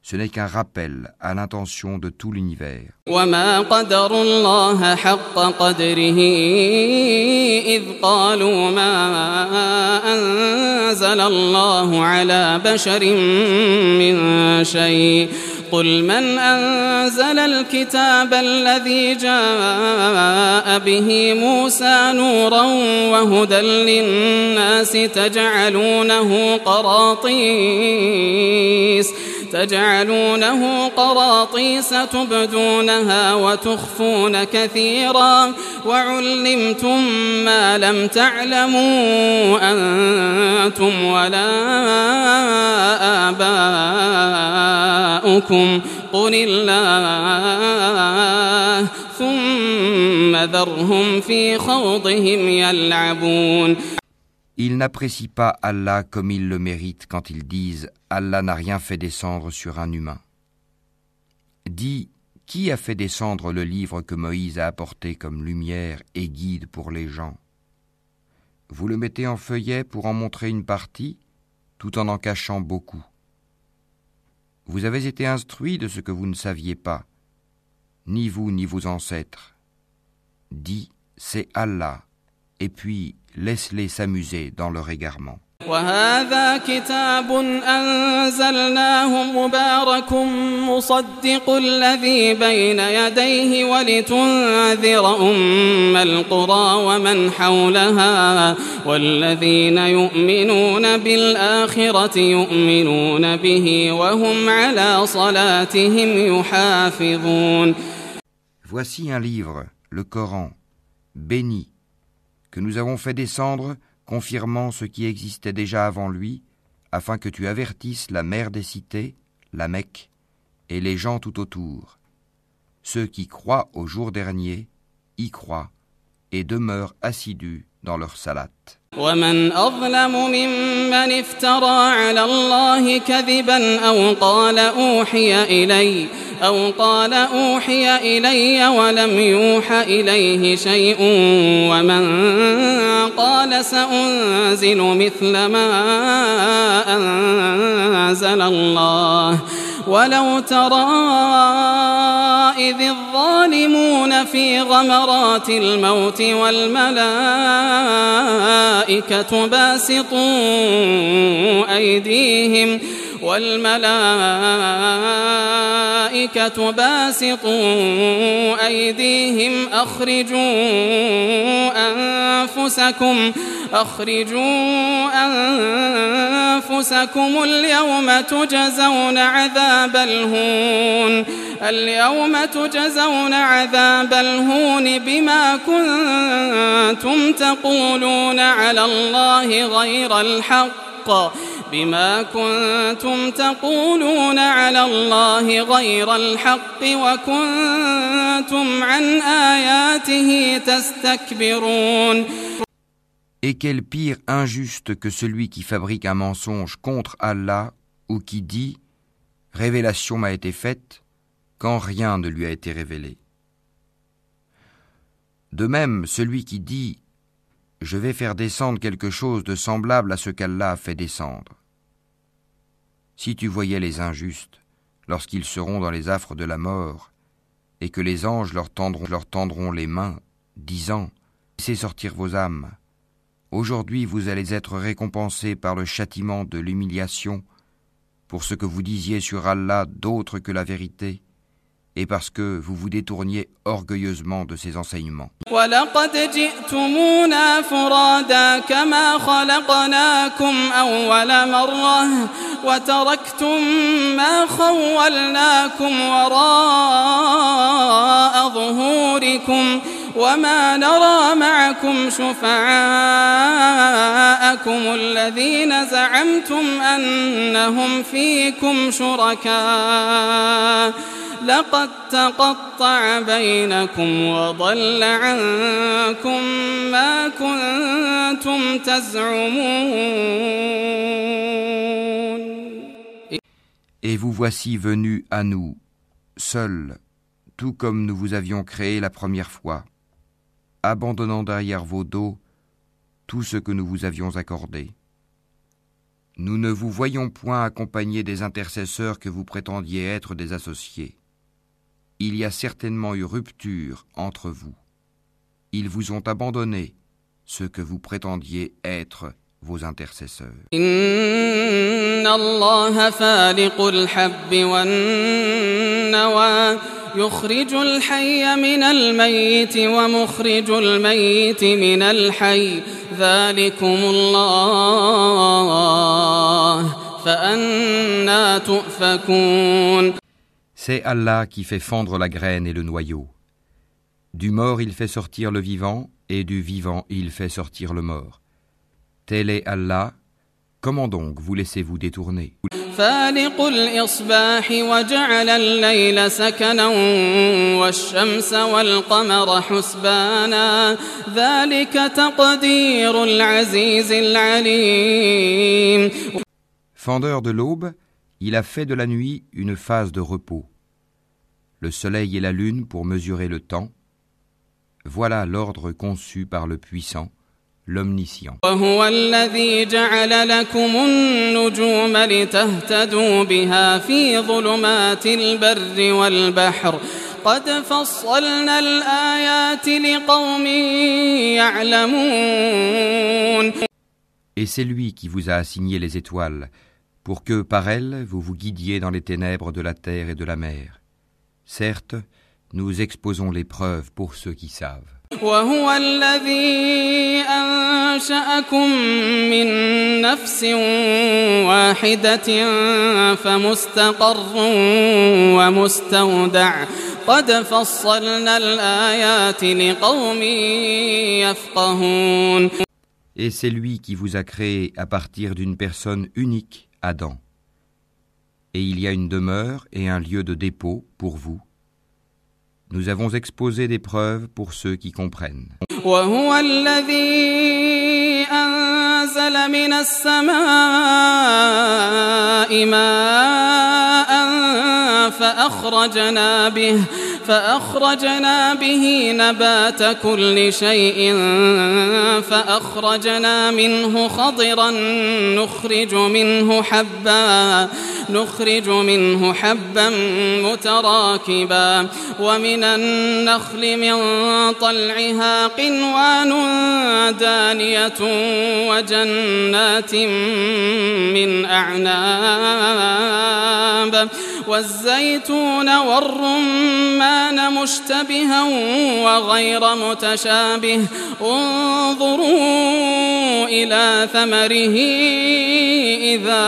Ce n'est qu'un rappel à l'intention de tout l'univers. وما قدروا الله حق قدره إذ قالوا ما أنزل الله على بشر من شيء قل من أنزل الكتاب الذي جاء به موسى نورا وهدى للناس تجعلونه قراطيس تجعلونه قراطيس تبدونها وتخفون كثيرا وعلمتم ما لم تعلموا أنتم ولا آباؤكم. قل الله ثم ذرهم في خوضهم يلعبون Ils n'apprécient pas Allah comme ils le méritent quand ils disent Allah n'a rien fait descendre sur un humain. Dis, qui a fait descendre le livre que Moïse a apporté comme lumière et guide pour les gens? Vous le mettez en feuillet pour en montrer une partie, tout en en cachant beaucoup. Vous avez été instruits de ce que vous ne saviez pas, ni vous ni vos ancêtres. Dis, c'est Allah, et puis laisse-les s'amuser dans leur égarement. وهذا كتاب أنزلناه مبارك مصدق الذي بين يديه ولتنذر أم القرى ومن حولها والذين يؤمنون بالآخرة يؤمنون به وهم على صلاتهم يحافظون Voici un livre, le Coran, béni, que nous avons fait descendre confirmant ce qui existait déjà avant lui, afin que tu avertisses la mère des cités, la Mecque, et les gens tout autour. Ceux qui croient au jour dernier y croient et demeurent assidus dans leur salat. ومن أظلم ممن افترى على الله كذبا أو قال أوحي إلي أو قال أوحي إلي ولم يوح إليه شيء ومن قال سأنزل مثل ما أنزل الله ولو ترى إذ الظالمون في غمرات الموت والملائكة باسطوا أيديهم والملائكة باسطوا أيديهم أخرجوا أنفسكم أخرجوا أنفسكم اليوم تجزون عذاب الهون اليوم تجزون عذاب الهون بما كنتم تقولون على الله غير الحق بما كنتم تقولون على الله غير الحق وكنتم عن آياته تستكبرون Et quel pire injuste que celui qui fabrique un mensonge contre Allah ou qui dit Révélation m'a été faite quand rien ne lui a été révélé. De même, celui qui dit Je vais faire descendre quelque chose de semblable à ce qu'Allah a fait descendre. Si tu voyais les injustes, lorsqu'ils seront dans les affres de la mort, et que les anges leur tendront, les mains, disant Laissez sortir vos âmes. Aujourd'hui vous allez être récompensés par le châtiment de l'humiliation pour ce que vous disiez sur Allah d'autre que la vérité et parce que vous vous détourniez orgueilleusement de ses enseignements. وما نرى معكم شفعاءكم الذين زعمتم أنهم فيكم شركاء لقد تقطع بينكم وضل عنكم ما كنتم تزعمون Et vous voici venus à nous, seuls, tout comme nous vous avions créé la première fois. abandonnant derrière vos dos tout ce que nous vous avions accordé. Nous ne vous voyons point accompagner des intercesseurs que vous prétendiez être des associés. Il y a certainement eu rupture entre vous. Ils vous ont abandonné ce que vous prétendiez être vos intercesseurs. يخرج الحي من الميت ومخرج الميت من الحي ذلكم الله فأنا تؤفكون C'est Allah qui fait fondre la graine et le noyau. Du mort il fait sortir le vivant, et du vivant il fait sortir le mort. Tel est Allah, comment donc vous laissez-vous détourner فالق الإصباح وجعل الليل سكنا والشمس والقمر حسبانا ذلك تقدير العزيز العليم Fendeur de l'aube, il a fait de la nuit une phase de repos. Le soleil et la lune pour mesurer le temps. Voilà l'ordre conçu par le puissant l'omniscient. Et c'est lui qui vous a assigné les étoiles, pour que par elles vous vous guidiez dans les ténèbres de la terre et de la mer. Certes, nous exposons les preuves pour ceux qui savent. وهو الذي أنشأكم من نفس واحدة فمستقر ومستودع قد فصلنا الآيات لقوم يفقهون Et c'est lui qui vous a créé à partir d'une personne unique, Adam. Et il y a une demeure et un lieu de dépôt pour vous Nous avons exposé des preuves pour ceux qui comprennent. أنزل من السماء ماء فأخرجنا به فأخرجنا به نبات كل شيء فأخرجنا منه خضرا نخرج منه حبا نخرج منه حبا متراكبا. ومن النخل من طلعها قنوان دانية وجنات من أعناب. والزيتون والرمان مشتبها وغير متشابه. انظروا إلى ثمره إذا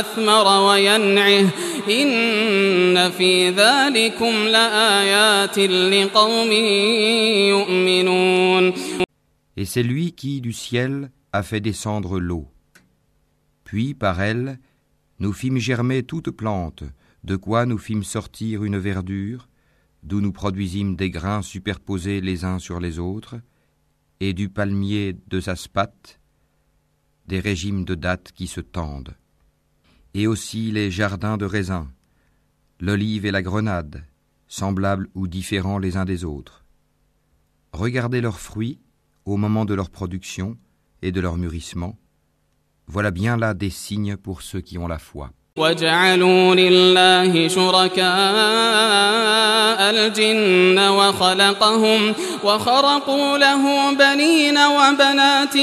أثمر وينعه. إن في ذلكم لآيات لقوم يؤمنون. Et c'est lui qui, du ciel, a fait descendre l'eau. Puis, par elle, nous fîmes germer toute plante, de quoi nous fîmes sortir une verdure, d'où nous produisîmes des grains superposés les uns sur les autres, et du palmier de sa spate, des régimes de dattes qui se tendent, et aussi les jardins de raisins, l'olive et la grenade, semblables ou différents les uns des autres. Regardez leurs fruits au moment de leur production et de leur mûrissement. Voilà bien là des signes pour ceux qui ont la foi. وجعلوا لله شركاء الجن وخلقهم وخرقوا له بنين وبنات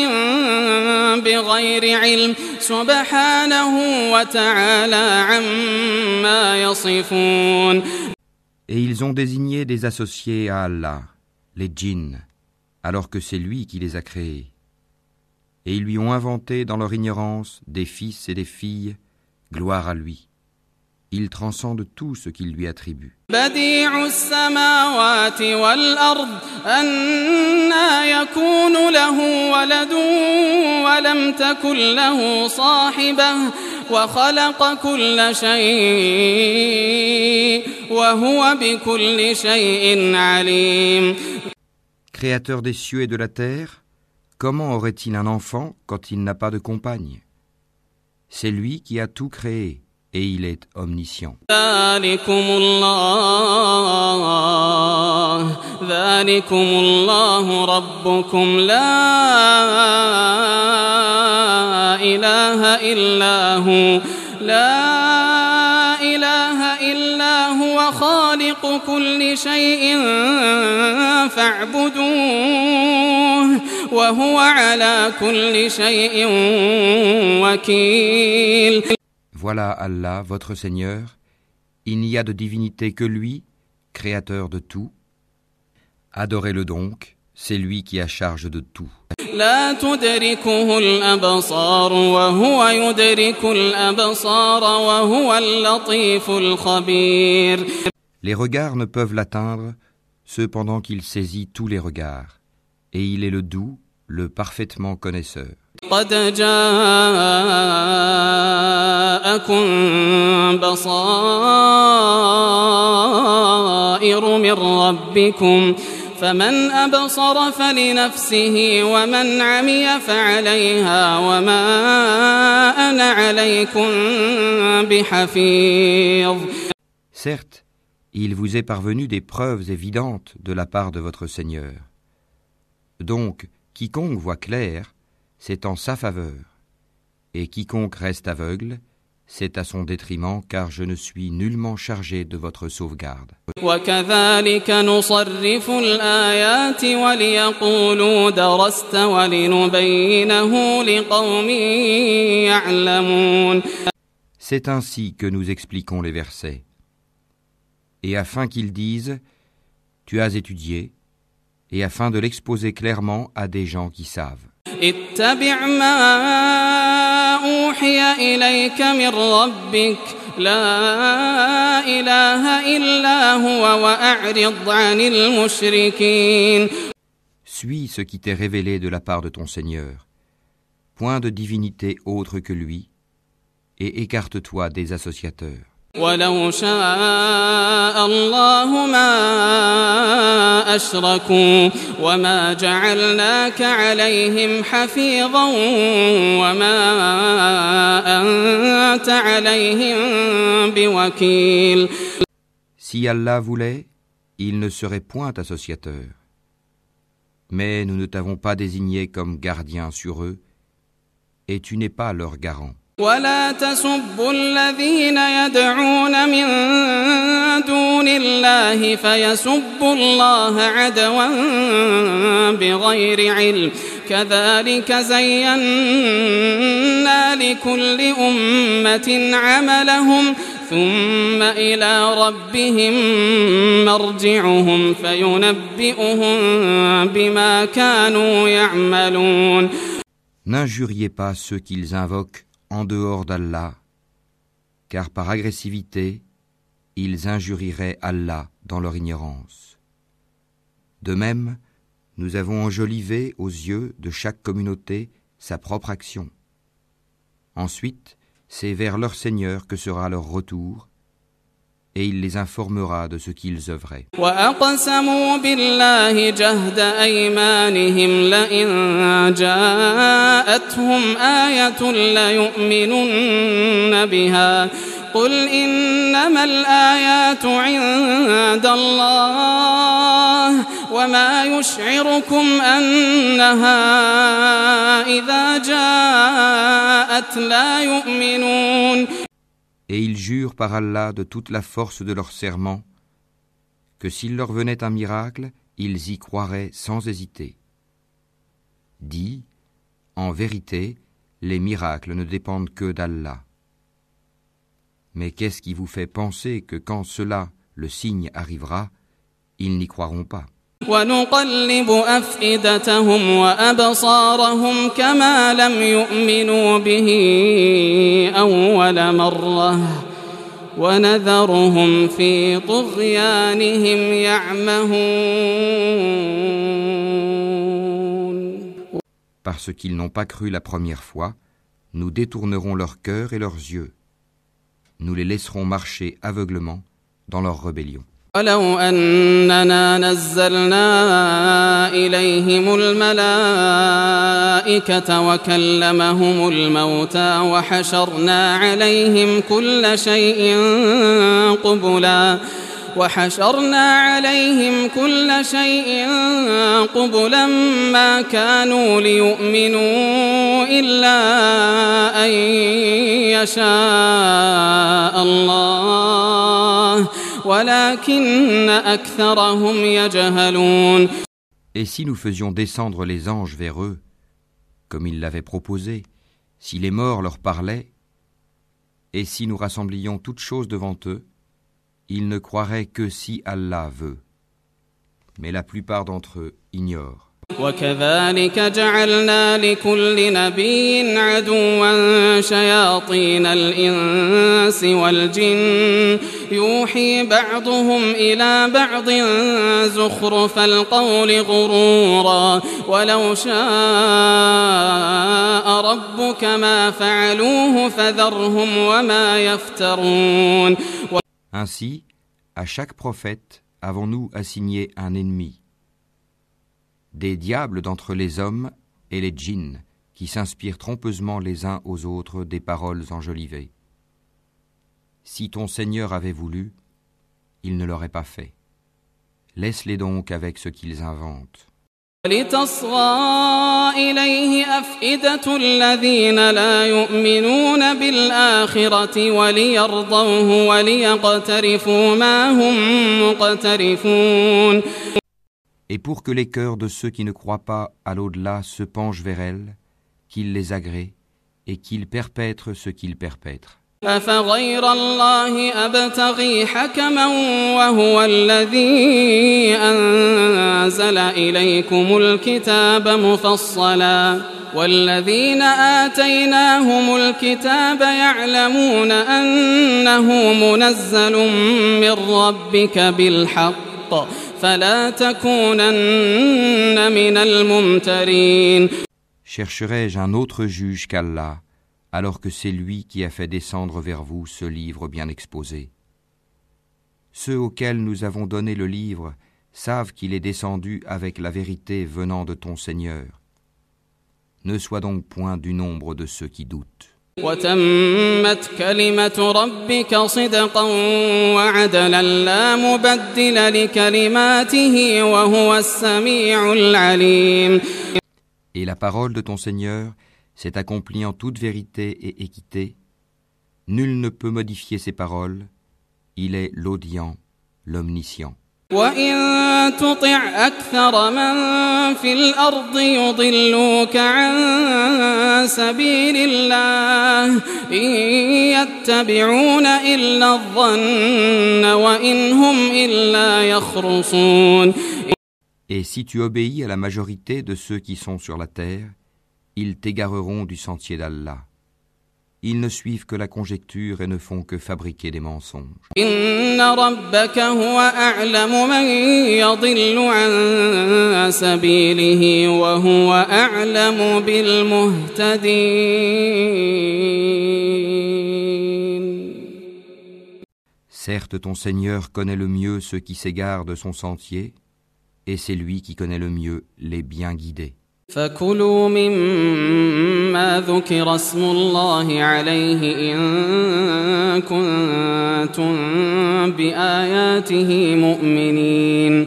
بغير علم سبحانه وتعالى عما يصفون Et ils ont désigné des associés à Allah, les djinns, alors que c'est lui qui les a créés. et ils lui ont inventé dans leur ignorance des fils et des filles, gloire à lui. Il transcende tout ce qu'il lui attribue. Créateur des cieux et de la terre, comment aurait-il un enfant quand il n'a pas de compagne C'est lui qui a tout créé et il est omniscient. ذلكم الله ذلكم الله ربكم لا إله إلا هو لا إله إلا هو خالق كل شيء فاعبدوه Voilà Allah, votre Seigneur, il n'y a de divinité que lui, créateur de tout. Adorez-le donc, c'est lui qui a charge de tout. لا تدركه الأبصار وهو يدرك الأبصار وهو اللطيف الخبير Les regards ne peuvent l'atteindre, cependant qu'il saisit tous les regards, et il est le doux, le parfaitement connaisseur. قد جاءكم بصائر من ربكم فمن أبصر فلنفسه ومن عمي فعليها وما أنا عليكم بحفيظ Certes, il vous est parvenu des preuves évidentes de la part de votre Seigneur. Donc, Quiconque voit clair, c'est en sa faveur, et quiconque reste aveugle, c'est à son détriment car je ne suis nullement chargé de votre sauvegarde. C'est ainsi que nous expliquons les versets. Et afin qu'ils disent, tu as étudié, et afin de l'exposer clairement à des gens qui savent. Suis ce qui t'est révélé de la part de ton Seigneur. Point de divinité autre que lui, et écarte-toi des associateurs. ولو شاء الله ما أشركوا وما جعلناك عليهم حفيظا وما أنت عليهم بوكيل Si Allah voulait, il ne serait point associateur. Mais nous ne t'avons pas désigné comme gardien sur eux, et tu n'es pas leur garant. ولا تسبوا الذين يدعون من دون الله فيسبوا الله عدوا بغير علم. كذلك زينا لكل أمة عملهم ثم إلى ربهم مرجعهم فينبئهم بما كانوا يعملون. N'injuriez pas ceux qu'ils invoquent en dehors d'Allah, car par agressivité, ils injurieraient Allah dans leur ignorance. De même, nous avons enjolivé aux yeux de chaque communauté sa propre action. Ensuite, c'est vers leur Seigneur que sera leur retour, et il les informera de ce qu'ils œuvraient. وأقسموا بالله جهد أيمانهم لئن جاءتهم آية بها قل إنما الآيات عند الله وما يشعركم أنها إذا جاءت لا يؤمنون Et ils jurent par Allah de toute la force de leur serment que s'il leur venait un miracle, ils y croiraient sans hésiter. Dis, en vérité, les miracles ne dépendent que d'Allah. Mais qu'est-ce qui vous fait penser que quand cela, le signe, arrivera, ils n'y croiront pas? ونقلب أفئدتهم وأبصارهم كما لم يؤمنوا به أول مرة ونذرهم في طغيانهم يعمهون Parce qu'ils n'ont pas cru la première fois, nous détournerons leur cœur et leurs yeux. Nous les laisserons marcher aveuglement dans leur rébellion. ولو أننا نزلنا إليهم الملائكة وكلمهم الموتى وحشرنا عليهم كل شيء قبلا وحشرنا عليهم كل شيء قبلا ما كانوا ليؤمنوا إلا أن يشاء الله Et si nous faisions descendre les anges vers eux, comme ils l'avaient proposé, si les morts leur parlaient, et si nous rassemblions toutes choses devant eux, ils ne croiraient que si Allah veut. Mais la plupart d'entre eux ignorent. وكذلك جعلنا لكل نبي عدوا شياطين الإنس والجن. يوحي بعضهم إلى بعض زخرف القول غرورا. ولو شاء ربك ما فعلوه فذرهم وما يفترون. Ainsi, à chaque prophète, avons-nous assigné un ennemi. Des diables d'entre les hommes et les djinns qui s'inspirent trompeusement les uns aux autres des paroles enjolivées. Si ton Seigneur avait voulu, il ne l'aurait pas fait. Laisse-les donc avec ce qu'ils inventent et pour que les cœurs de ceux qui ne croient pas à l'au-delà se penchent vers elle, qu'il les agrée et qu'il perpètre ce qu'ils perpètrent. أفغير الله أبتغي حكما وهو الذي أنزل إليكم الكتاب مفصلا والذين آتيناهم الكتاب يعلمون أنه منزل من ربك بالحق Chercherai-je un autre juge qu'Allah, alors que c'est lui qui a fait descendre vers vous ce livre bien exposé? Ceux auxquels nous avons donné le livre savent qu'il est descendu avec la vérité venant de ton Seigneur. Ne sois donc point du nombre de ceux qui doutent. وتمت كلمة ربك صدقا وعدلا لا مبدل لكلماته وهو السميع العليم Et la parole de ton Seigneur s'est accomplie en toute vérité et équité. Nul ne peut modifier ses paroles. Il est l'audient, l'omniscient. وإن تطع أكثر من في الأرض يضلوك عن سبيل الله إن يتبعون إلا الظن وإن هم إلا يخرصون Et si tu obéis à la majorité de ceux qui sont sur la terre, ils t'égareront du sentier d'Allah. Ils ne suivent que la conjecture et ne font que fabriquer des mensonges. Certes, ton Seigneur connaît le mieux ceux qui s'égarent de son sentier, et c'est lui qui connaît le mieux les bien guidés. فكلوا مما ذكر اسم الله عليه إن كنتم بآياته مؤمنين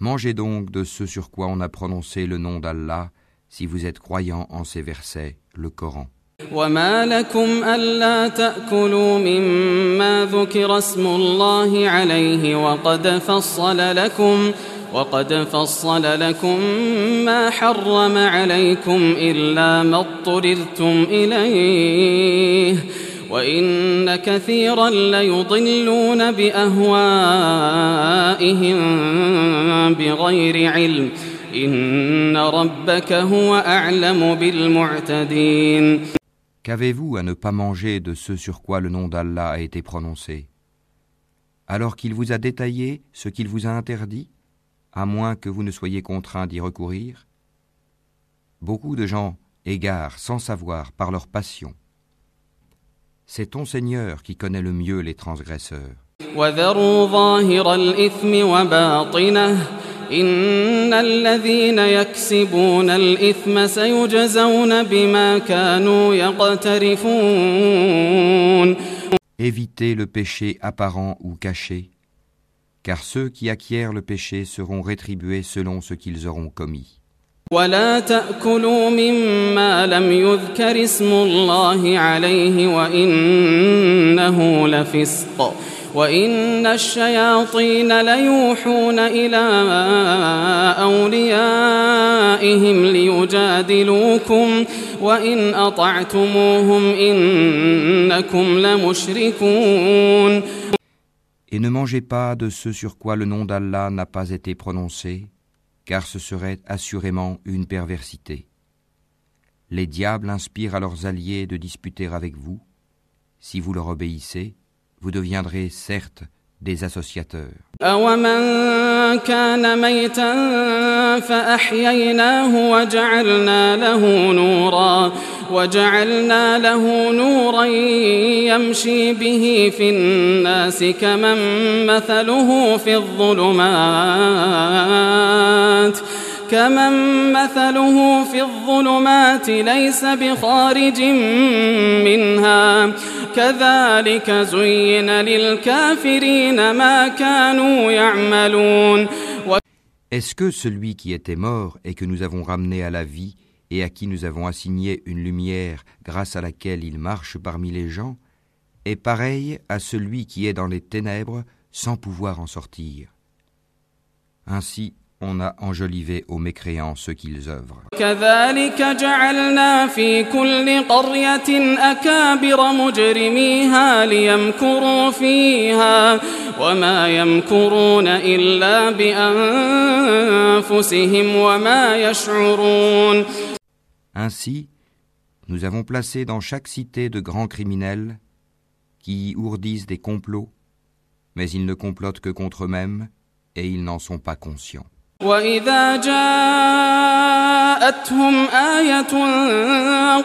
Mangez donc de ce sur quoi on a prononcé le nom d'Allah si vous êtes croyants en ces versets, le Coran. وما لكم ألا تأكلوا مما ذكر اسم الله عليه وقد فصل لكم وقد فصل لكم ما حرم عليكم إلا ما اضطررتم إليه وإن كثيرا ليضلون بأهوائهم بغير علم إن ربك هو أعلم بالمعتدين Qu'avez-vous à ne pas manger de ce sur quoi le nom d'Allah a été prononcé Alors qu'il vous a détaillé ce qu'il vous a interdit, à moins que vous ne soyez contraint d'y recourir Beaucoup de gens égarent sans savoir par leur passion. C'est ton Seigneur qui connaît le mieux les transgresseurs. Évitez le péché apparent ou caché, car ceux qui acquièrent le péché seront rétribués selon ce qu'ils auront commis. ولا تأكلوا مما لم يذكر اسم الله عليه وإنه لفسق وإن الشياطين ليوحون إلى أوليائهم ليجادلوكم وإن أطعتموهم إنكم لمشركون Et ne mangez pas de ce sur quoi le nom d'Allah n'a pas été prononcé, car ce serait assurément une perversité. Les diables inspirent à leurs alliés de disputer avec vous. Si vous leur obéissez, vous deviendrez certes des associateurs. كَانَ مَيْتًا فَأَحْيَيْنَاهُ وجعلنا له نورا يمشي به في الناس كمن مثله في الظلمات كمن مثله في الظلمات ليس بخارج منها Est-ce que celui qui était mort et que nous avons ramené à la vie et à qui nous avons assigné une lumière grâce à laquelle il marche parmi les gens est pareil à celui qui est dans les ténèbres sans pouvoir en sortir Ainsi, on a enjolivé aux mécréants ce qu'ils œuvrent. Ainsi, nous avons placé dans chaque cité de grands criminels qui ourdissent des complots, mais ils ne complotent que contre eux-mêmes et ils n'en sont pas conscients. وإذا جاءتهم آية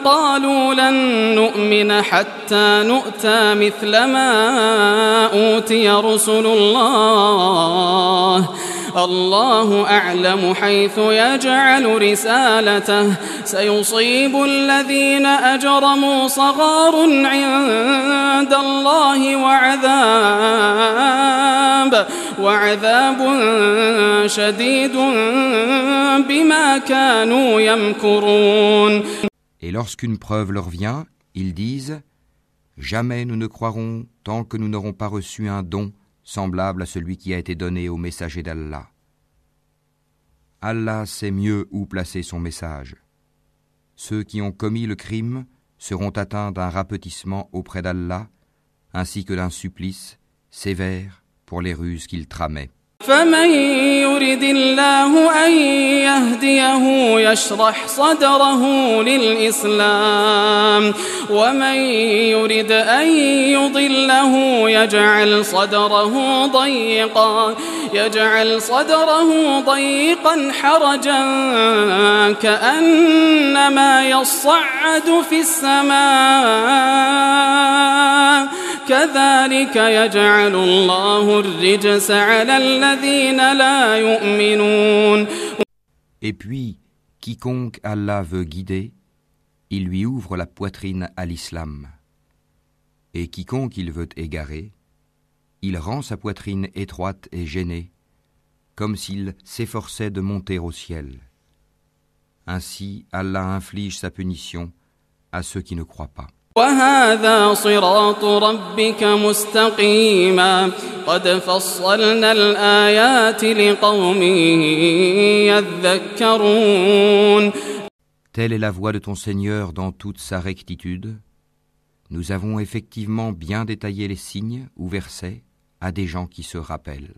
قالوا لن نؤمن حتى نؤتى مثل ما أوتي رسل الله. الله أعلم حيث يجعل رسالته سيصيب الذين أجرموا صغار عند الله وعذاب وعذاب شديد بما كانوا يمكرون Et lorsqu'une preuve leur vient, ils disent Jamais nous ne croirons tant que nous n'aurons pas reçu un don semblable à celui qui a été donné au messager d'Allah. Allah sait mieux où placer son message. Ceux qui ont commis le crime seront atteints d'un rapetissement auprès d'Allah, ainsi que d'un supplice sévère pour les ruses qu'ils tramaient. فمن يرد الله أن يهديه يشرح صدره للإسلام ومن يرد أن يضله يجعل صدره ضيقا. يجعل صدره ضيقا حرجا كأنما يصعد في السماء Et puis, quiconque Allah veut guider, il lui ouvre la poitrine à l'islam. Et quiconque il veut égarer, il rend sa poitrine étroite et gênée, comme s'il s'efforçait de monter au ciel. Ainsi Allah inflige sa punition à ceux qui ne croient pas. وهذا صراط ربك مستقيما قد فصلنا الآيات لقوم يذكرون Telle est la voie de ton Seigneur dans toute sa rectitude. Nous avons effectivement bien détaillé les signes ou versets à des gens qui se rappellent.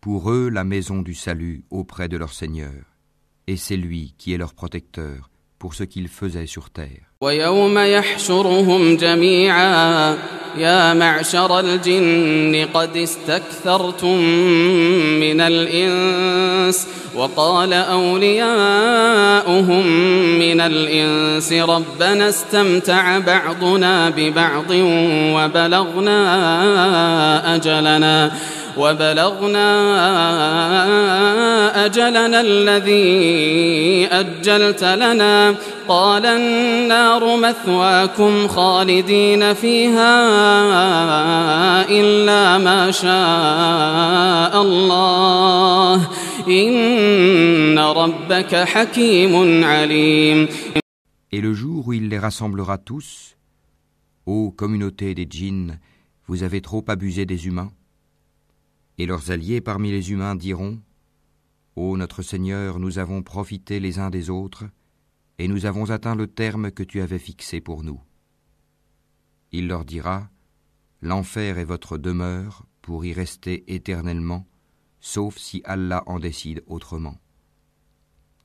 Pour eux, la maison du salut auprès de leur Seigneur, et c'est lui qui est leur protecteur, pour ce qu'ils faisaient sur terre. ويوم يحشرهم جميعا يا معشر الجن قد استكثرتم من الإنس وقال أولياؤهم من الإنس ربنا استمتع بعضنا ببعض وبلغنا أجلنا وبلغنا أجلنا الذي أجلت لنا قال النار مثواكم خالدين فيها إلا ما شاء الله إن ربك حكيم عليم Et le jour où il les rassemblera tous, ô communauté des djinns, vous avez trop abusé des humains Et leurs alliés parmi les humains diront Ô notre Seigneur, nous avons profité les uns des autres, et nous avons atteint le terme que tu avais fixé pour nous. Il leur dira L'enfer est votre demeure pour y rester éternellement, sauf si Allah en décide autrement.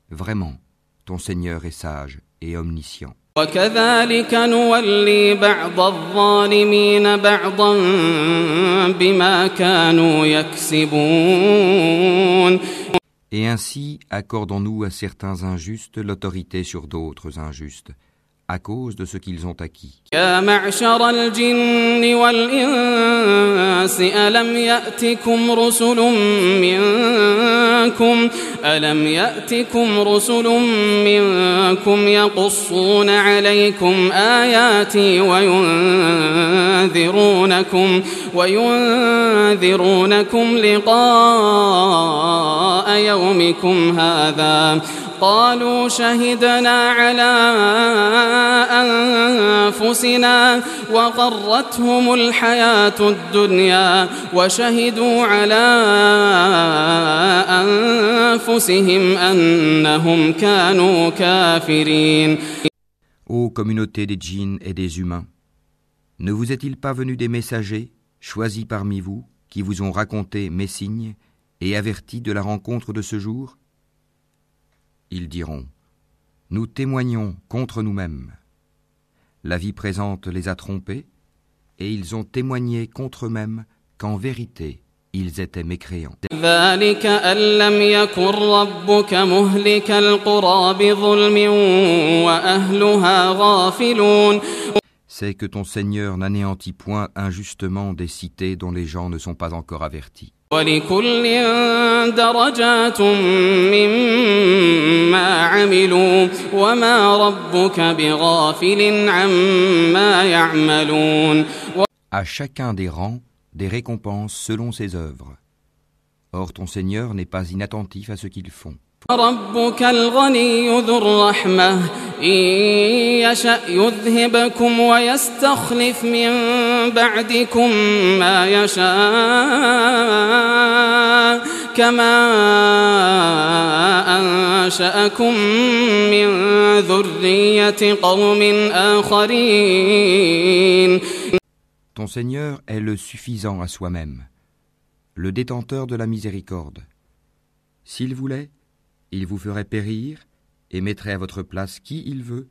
Vraiment, ton Seigneur est sage et omniscient. وكذلك نولي بعض الظالمين بعضا بما كانوا يكسبون Et ainsi accordons-nous à certains injustes l'autorité sur d'autres injustes, À cause de ce qu'ils ont acquis. يا معشر الجن والإنس ألم يأتكم رسل منكم ألم يأتكم رسل منكم يقصون عليكم آياتي وينذرونكم وينذرونكم لقاء يومكم هذا قالوا شهدنا على أنفسنا وغرتهم الحياة الدنيا وشهدوا على أنفسهم أنهم كانوا كافرين Ô communauté des djinns et des humains, ne vous est-il pas venu des messagers, choisis parmi vous, qui vous ont raconté mes signes et avertis de la rencontre de ce jour Ils diront Nous témoignons contre nous-mêmes. La vie présente les a trompés, et ils ont témoigné contre eux-mêmes qu'en vérité ils étaient mécréants. ذلك أن لم يكن ربك مهلك القرى بظلم وأهلها غافلون C'est que ton Seigneur n'anéantit point injustement des cités dont les gens ne sont pas encore avertis. ولكل درجات مما عملوا وما ربك بغافل عما يعملون À chacun des rangs, des récompenses selon ses œuvres. Or ton Seigneur n'est pas inattentif à ce qu'ils font. ربك الغني ذو الرحمة إن يشأ يذهبكم ويستخلف من بعدكم ما يشاء كما أنشأكم من ذرية قوم آخرين Ton Seigneur est le suffisant à soi-même, le détenteur de la miséricorde. S'il voulait, il vous ferait périr et mettrait à votre place qui il veut,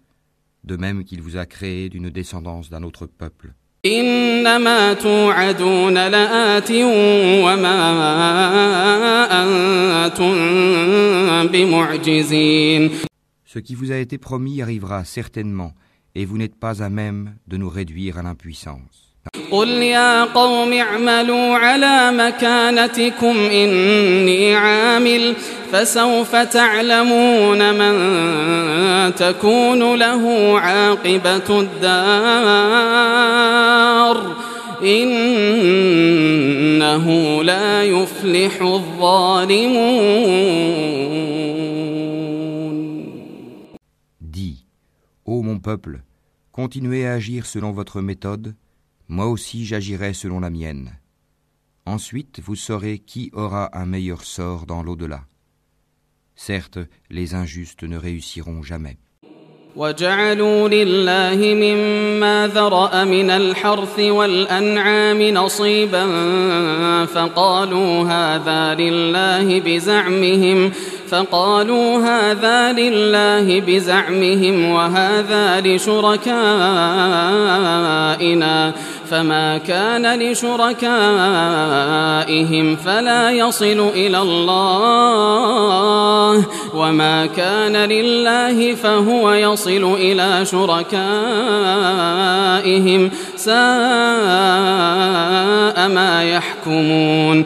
de même qu'il vous a créé d'une descendance d'un autre peuple. Ce qui vous a été promis arrivera certainement, et vous n'êtes pas à même de nous réduire à l'impuissance. قل يا قوم اعملوا على مكانتكم إني عامل فسوف تعلمون من تكون له عاقبة الدار إنه لا يفلح الظالمون Dis, ô mon peuple, continuez à agir selon votre méthode, moi aussi j'agirai selon la mienne. Ensuite vous saurez qui aura un meilleur sort dans l'au-delà. Certes, les injustes ne réussiront jamais. وجعلوا لله مما ذرأ من الحرث والأنعام نصيبا فقالوا هذا لله بزعمهم فقالوا هذا لله بزعمهم وهذا لشركائنا فما كان لشركائهم فلا يصل إلى الله وما كان لله فهو يصل إلى شركائهم ساء ما يحكمون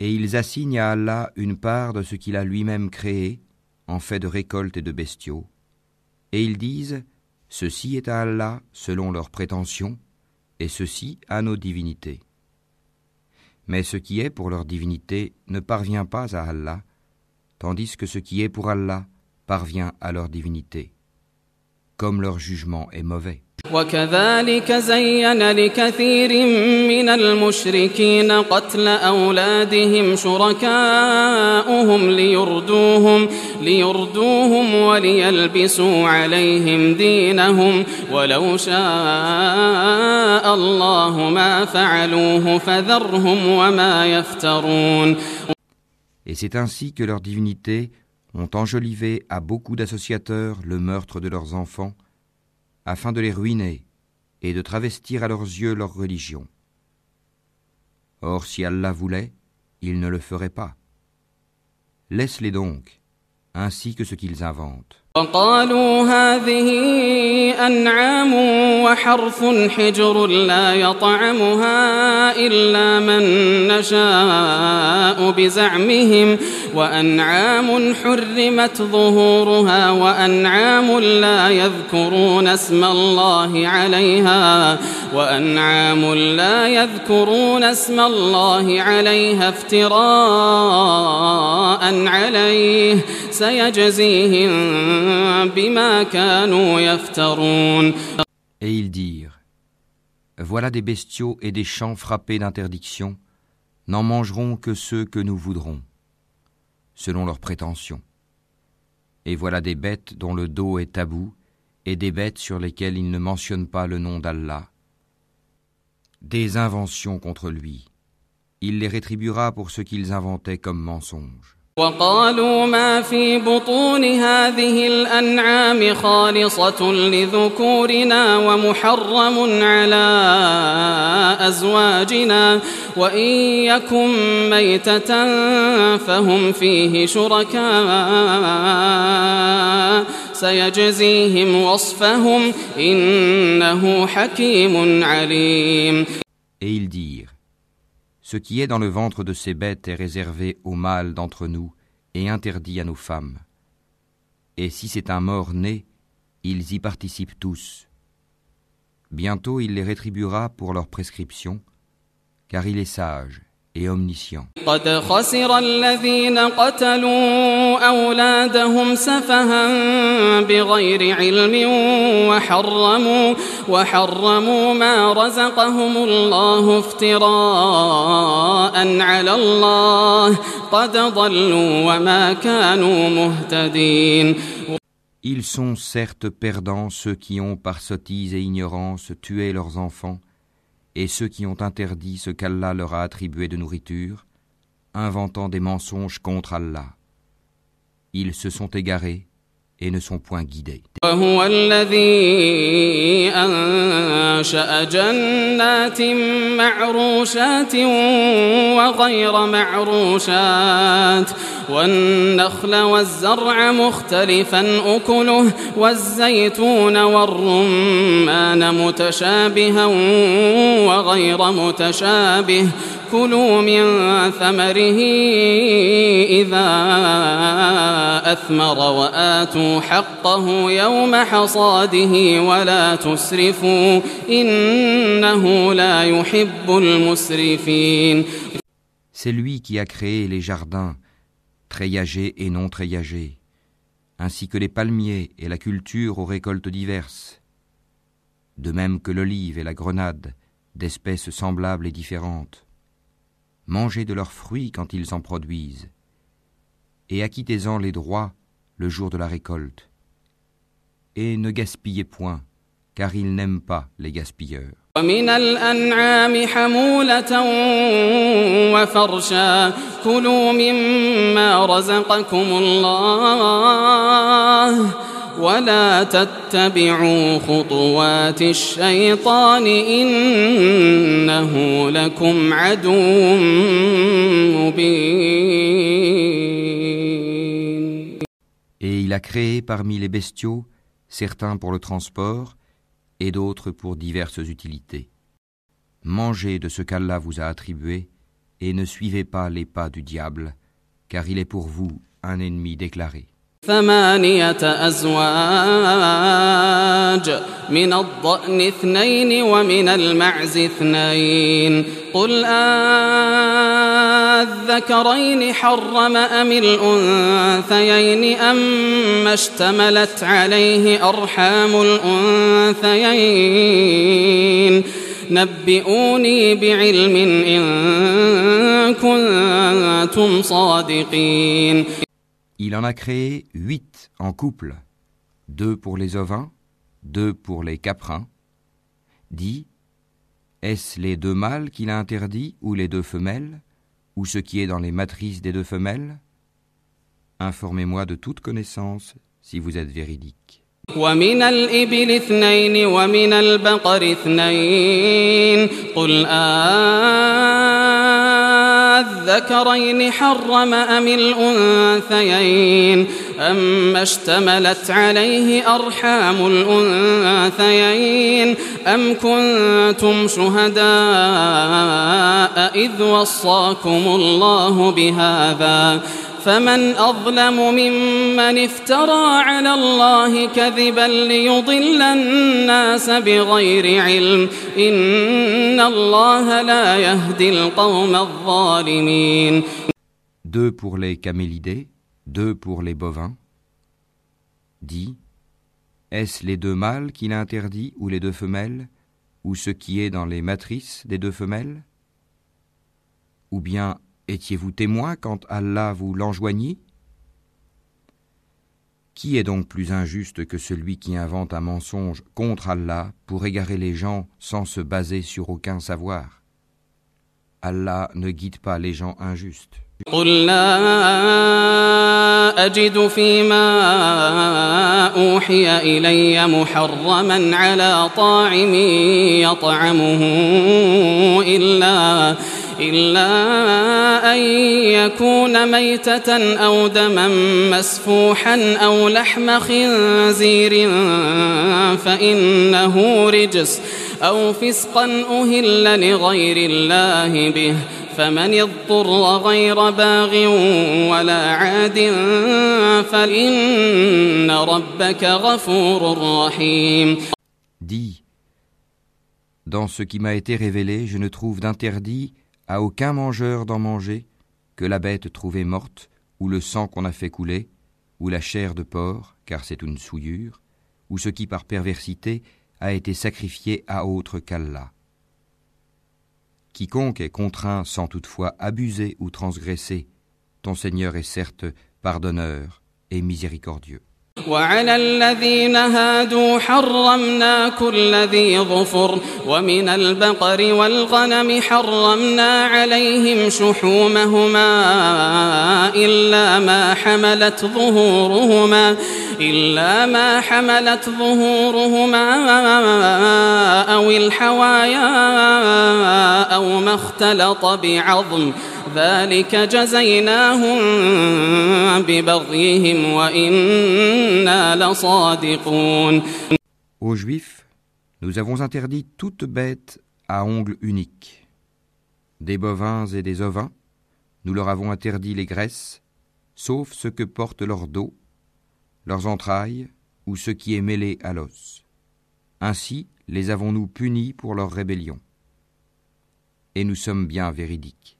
Et ils assignent à Allah une part de ce qu'il a lui-même créé, en fait de récoltes et de bestiaux. Et ils disent, Ceci est à Allah selon leurs prétentions, et ceci à nos divinités. Mais ce qui est pour leur divinité ne parvient pas à Allah, tandis que ce qui est pour Allah parvient à leur divinité, comme leur jugement est mauvais. وكذلك زين لكثير من المشركين قتل أولادهم شركاؤهم ليردوهم ليردوهم وليلبسوا عليهم دينهم. ولو شاء الله ما فعلوه فذرهم وما يفترون. Et c'est ainsi que leurs divinités ont enjolivé à beaucoup d'associateurs le meurtre de leurs enfants, afin de les ruiner et de travestir à leurs yeux leur religion. Or, si Allah voulait, il ne le ferait pas. Laisse-les donc, ainsi que ce qu'ils inventent. وقالوا هذه أنعام وحرث حجر لا يطعمها إلا من نشاء بزعمهم وأنعام حرمت ظهورها وأنعام لا يذكرون اسم الله عليها وأنعام لا يذكرون اسم الله عليها افتراء عليه سيجزيهم Et ils dirent Voilà des bestiaux et des champs frappés d'interdiction, n'en mangeront que ceux que nous voudrons, selon leurs prétentions. Et voilà des bêtes dont le dos est tabou, et des bêtes sur lesquelles ils ne mentionnent pas le nom d'Allah. Des inventions contre lui. Il les rétribuera pour ce qu'ils inventaient comme mensonges. وقالوا ما في بطون هذه الأنعام خالصة لذكورنا ومحرم على أزواجنا وإن يكن ميتة فهم فيه شركاء سيجزيهم وصفهم إنه حكيم عليم. Et ils dirent Ce qui est dans le ventre de ces bêtes est réservé aux mâles d'entre nous et interdit à nos femmes. Et si c'est un mort né, ils y participent tous. Bientôt il les rétribuera pour leur prescription, car il est sage et omniscient. قد خسر الذين قتلوا أولادهم سفها بغير علم وحرموا وحرموا ما رزقهم الله افتراء على الله قد ضلوا وما كانوا مهتدين Ils sont certes perdants ceux qui ont par sottise et ignorance tué leurs enfants, et ceux qui ont interdit ce qu'Allah leur a attribué de nourriture, inventant des mensonges contre Allah. Ils se sont égarés et ne sont point guidés. والنخل والزرع مختلفا أكله والزيتون والرمان متشابها وغير متشابه. كلوا من ثمره إذا أثمر وآتوا حقه يوم حصاده ولا تسرفوا إنه لا يحب المسرفين. C'est lui qui a créé les jardins, treillagés et non treillagés, ainsi que les palmiers et la culture aux récoltes diverses, de même que l'olive et la grenade, d'espèces semblables et différentes. Mangez de leurs fruits quand ils en produisent, et acquittez-en les droits le jour de la récolte. Et ne gaspillez point, car il n'aime pas les gaspilleurs. ومن الأنعام حمولة وفرشا. كلوا مما رزقكم الله ولا تتبعوا خطوات الشيطان إنه لكم عدو مبين. Et il a créé parmi les bestiaux certains pour le transport et d'autres pour diverses utilités. Mangez de ce qu'Allah vous a attribué et ne suivez pas les pas du diable, car il est pour vous un ennemi déclaré. ثمانية أزواج من الضأن اثنين ومن المعز اثنين. قل أذكرين حرم أم الأنثيين أما اشتملت عليه أرحام الأنثيين. نبئوني بعلم إن كنتم صادقين. Il en a créé huit en couple, deux pour les ovins, deux pour les caprins. Dit Est-ce les deux mâles qu'il a interdits ou les deux femelles, ou ce qui est dans les matrices des deux femelles Informez-moi de toute connaissance si vous êtes véridique. ومن الإبل اثنين ومن البقر اثنين قل أذكرين حرم أم الأنثيين أما اشتملت عليه أرحام الأنثيين أم كنتم شهداء إذ وصاكم الله بهذا فمن أظلم ممن افترى على الله كذبا ليضل الناس بغير علم إن الله لا يهدي القوم الظالمين Deux pour les camélidés, deux pour les bovins. Dit Est-ce les deux mâles qu'il a interdits ou les deux femelles, ou ce qui est dans les matrices des deux femelles Ou bien étiez-vous témoin quand Allah vous l'enjoignit Qui est donc plus injuste que celui qui invente un mensonge contre Allah pour égarer les gens sans se baser sur aucun savoir Allah ne guide pas les gens injustes. قل لا أجد فيما أوحي إلي محرما على طاعم يطعمه إلا إلا أن يكون ميتة أو دما مسفوحا أو لحم خنزير فإنه رجس أو فسقا أهل لغير الله به فمن اضطر غير باغ ولا عاد فإن ربك غفور رحيم. Dans ce qui m'a été révélé, je ne trouve d'interdit à aucun mangeur d'en manger que la bête trouvée morte, ou le sang qu'on a fait couler, ou la chair de porc, car c'est une souillure, ou ce qui par perversité a été sacrifié à autre qu'Allah. Quiconque est contraint sans toutefois abuser ou transgresser, ton Seigneur est certes pardonneur et miséricordieux. وعلى الذين هادوا حرمنا كل ذي ظفر ومن البقر والغنم حرمنا عليهم شحومهما إلا ما حملت ظهورهما إلا ما حملت ظهورهما أو الحوايا أو ما اختلط بعظم ذلك جزيناهم ببغيهم وإنا لصادقون Aux Juifs, nous avons interdit toute bête à ongles uniques. Des bovins et des ovins, nous leur avons interdit les graisses, sauf ce que portent leur dos, leurs entrailles ou ce qui est mêlé à l'os. Ainsi les avons-nous punis pour leur rébellion. et nous sommes bien véridiques.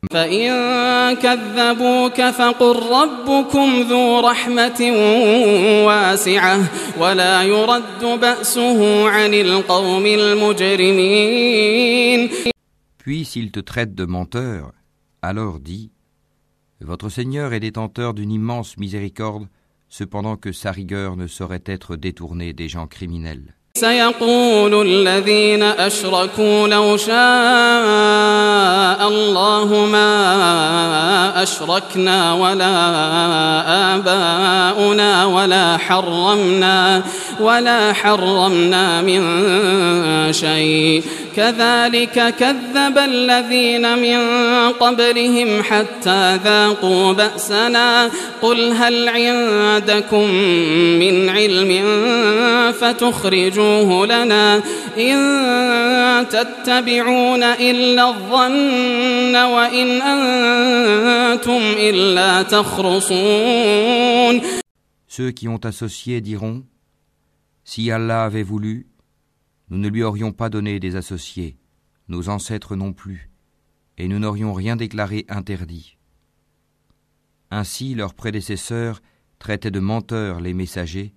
Puis s'il te traite de menteur, alors dis Votre Seigneur est détenteur d'une immense miséricorde, cependant que sa rigueur ne saurait être détournée des gens criminels. سيقول الذين أشركوا لو شاء الله ما أشركنا ولا آباؤنا ولا حرمنا ولا حرمنا من شيء. كذلك كذب الذين من قبلهم حتى ذاقوا بأسنا. قل هل عندكم من علم فتخرجوه لنا إن تتبعون إلا الظن وإن أنتم إلا تخرصون. Ceux qui ont associé diront Si Allah avait voulu, nous ne lui aurions pas donné des associés, nos ancêtres non plus, et nous n'aurions rien déclaré interdit. Ainsi leurs prédécesseurs traitaient de menteurs les messagers,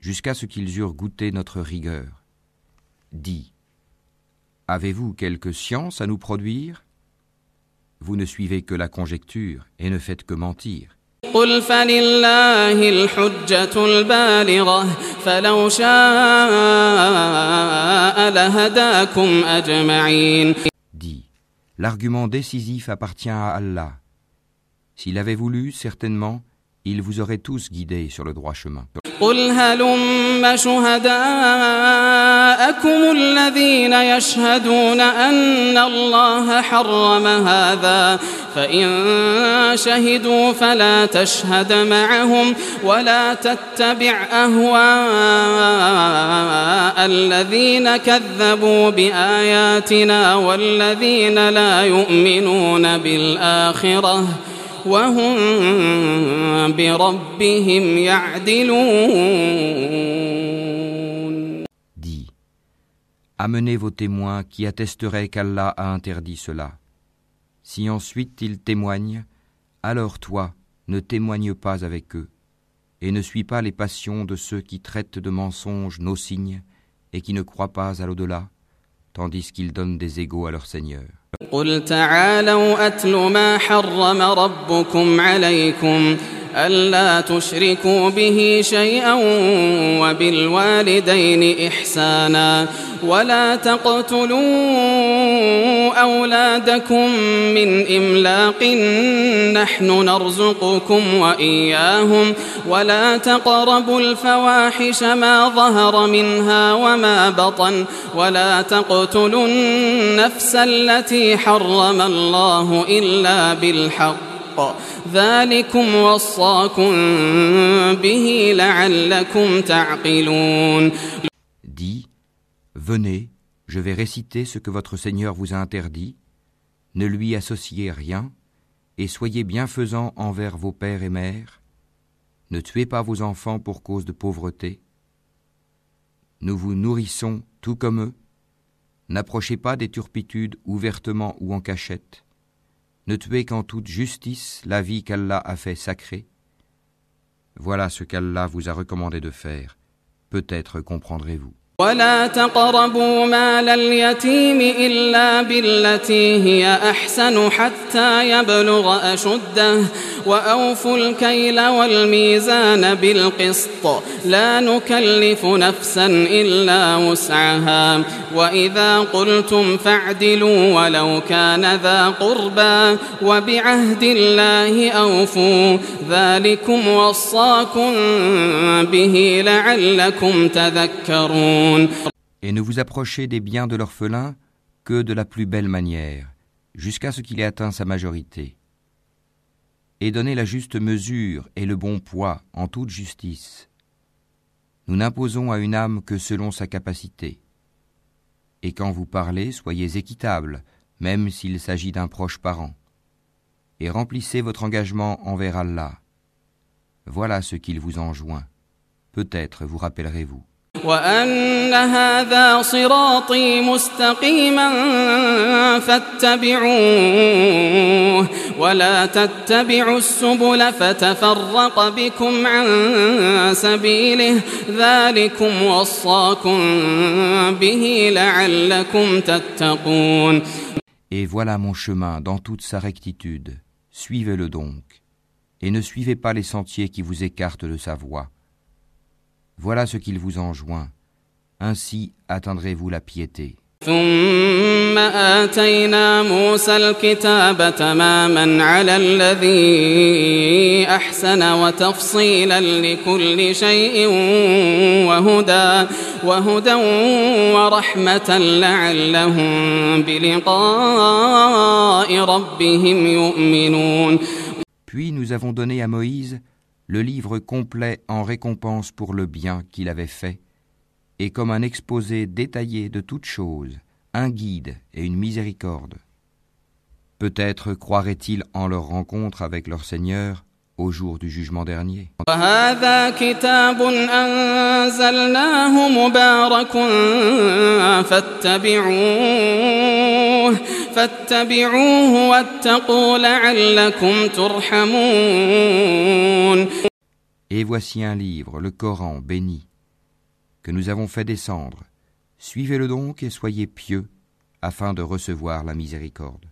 jusqu'à ce qu'ils eurent goûté notre rigueur. Dis, avez-vous quelque science à nous produire? Vous ne suivez que la conjecture et ne faites que mentir. قل فلله الحجة البالغة فلو شاء لهداكم أجمعين Dis, l'argument décisif appartient à Allah. S'il avait voulu, certainement, il vous aurait tous guidés sur le droit chemin. قل هلم شهداءكم الذين يشهدون أن الله حرم هذا فإن شهدوا فلا تشهد معهم ولا تتبع أهواء الذين كذبوا بآياتنا والذين لا يؤمنون بالآخرة وهم بربهم يعدلون Dis, amenez vos témoins qui attesteraient qu'Allah a interdit cela. Si ensuite ils témoignent, alors toi, ne témoigne pas avec eux, et ne suis pas les passions de ceux qui traitent de mensonges nos signes et qui ne croient pas à l'au-delà, tandis qu'ils donnent des égaux à leur Seigneur. قل تعالوا أتل ما حرم ربكم عليكم ألا تشركوا به شيئا وبالوالدين إحسانا ولا تقتلوا أولادكم من إملاق نحن نرزقكم وإياهم ولا تقربوا الفواحش ما ظهر منها وما بطن ولا تقتلوا النفس التي حرم الله إلا بالحق ذلكم وصاكم به لعلكم تعقلون Dis, venez, je vais réciter ce que votre Seigneur vous a interdit, ne lui associez rien, et soyez bienfaisants envers vos pères et mères, ne tuez pas vos enfants pour cause de pauvreté, nous vous nourrissons tout comme eux, n'approchez pas des turpitudes ouvertement ou en cachette, ne tuez qu'en toute justice la vie qu'Allah a fait sacrée. Voilà ce qu'Allah vous a recommandé de faire, peut-être comprendrez-vous. ولا تقربوا مال اليتيم إلا بالتي هي أحسن حتى يبلغ أشده. وأوفوا الكيل والميزان بالقسط. لا نكلف نفسا إلا وسعها. وإذا قلتم فاعدلوا ولو كان ذا قربى وبعهد الله أوفوا. ذلكم وصاكم به لعلكم تذكرون. Et ne vous approchez des biens de l'orphelin que de la plus belle manière, jusqu'à ce qu'il ait atteint sa majorité. Et donnez la juste mesure et le bon poids en toute justice. Nous n'imposons à une âme que selon sa capacité. Et quand vous parlez, soyez équitable, même s'il s'agit d'un proche parent. Et remplissez votre engagement envers Allah. Voilà ce qu'il vous enjoint. Peut-être vous rappellerez-vous. وأن هذا صراطي مستقيما فاتبعوه ولا تتبعوا السبل فتفرق بكم عن سبيله ذلكم وصاكم به لعلكم تتقون Et voilà mon chemin dans toute sa rectitude. Suivez-le donc. Et ne suivez pas les sentiers qui vous écartent de sa voie. Voilà ce qu'il vous enjoint. Ainsi atteindrez-vous la piété. ثم آتينا موسى الكتاب تماما على الذي أحسن وتفصيلا لكل شيء وهدى وهدى ورحمة لعلهم بلقاء ربهم يؤمنون Puis nous avons donné à Moïse le livre complet en récompense pour le bien qu'il avait fait, et comme un exposé détaillé de toutes choses, un guide et une miséricorde. Peut-être croiraient-ils en leur rencontre avec leur Seigneur au jour du jugement dernier. Et voici un livre, le Coran béni, que nous avons fait descendre. Suivez-le donc et soyez pieux, afin de recevoir la miséricorde.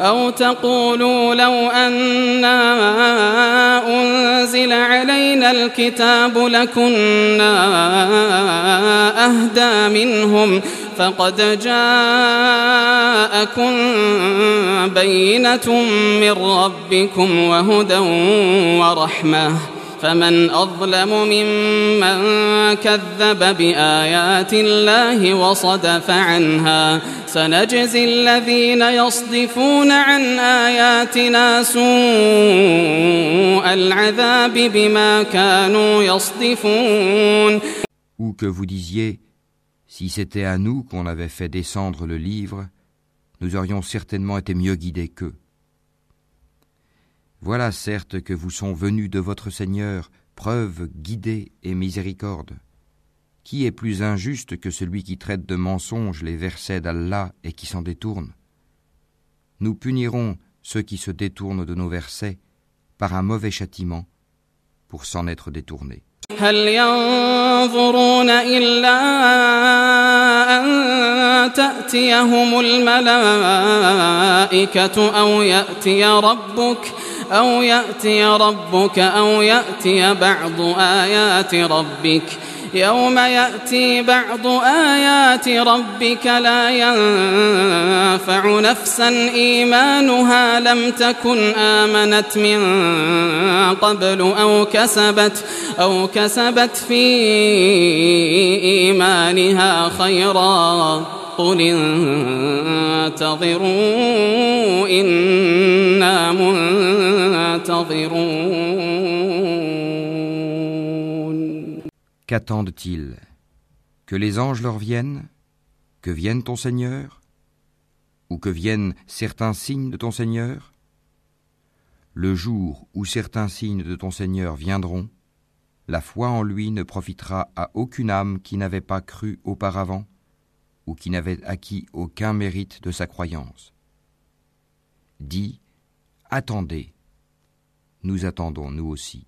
أو تقولوا لو أنا أنزل علينا الكتاب لكنا أهدى منهم فقد جاءكم بينة من ربكم وهدى ورحمة. فمن أظلم ممن كذب بآيات الله وصدف عنها سنجزي الذين يصدفون عن آياتنا سوء العذاب بما كانوا يصدفون Ou que vous disiez, si c'était à nous qu'on avait fait descendre le livre, nous aurions certainement été mieux guidés qu'eux. Voilà certes que vous sont venus de votre Seigneur preuve guidée et miséricorde. Qui est plus injuste que celui qui traite de mensonges les versets d'Allah et qui s'en détourne? Nous punirons ceux qui se détournent de nos versets par un mauvais châtiment pour s'en être détournés. أو يأتي ربك أو يأتي بعض آيات ربك. يوم يأتي بعض آيات ربك لا ينفع نفسا إيمانها لم تكن آمنت من قبل أو كسبت أو كسبت في إيمانها خيرا. قل انتظروا إنا منتظرون Qu'attendent-ils Que les anges leur viennent, que vienne ton Seigneur, ou que viennent certains signes de ton Seigneur Le jour où certains signes de ton Seigneur viendront, la foi en lui ne profitera à aucune âme qui n'avait pas cru auparavant ou qui n'avait acquis aucun mérite de sa croyance. Dis, attendez, nous attendons nous aussi.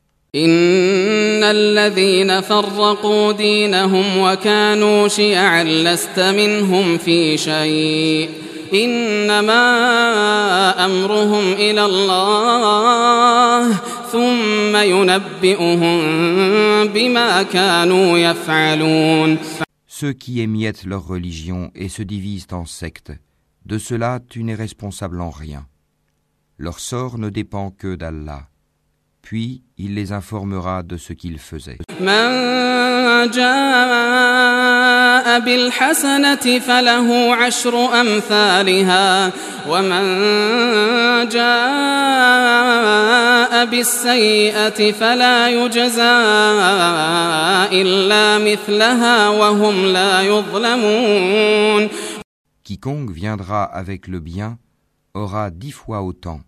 Ceux qui émiettent leur religion et se divisent en sectes, de cela tu n'es responsable en rien. Leur sort ne dépend que d'Allah. Puis il les informera de ce qu'ils faisaient. Quiconque viendra avec le bien aura dix fois autant,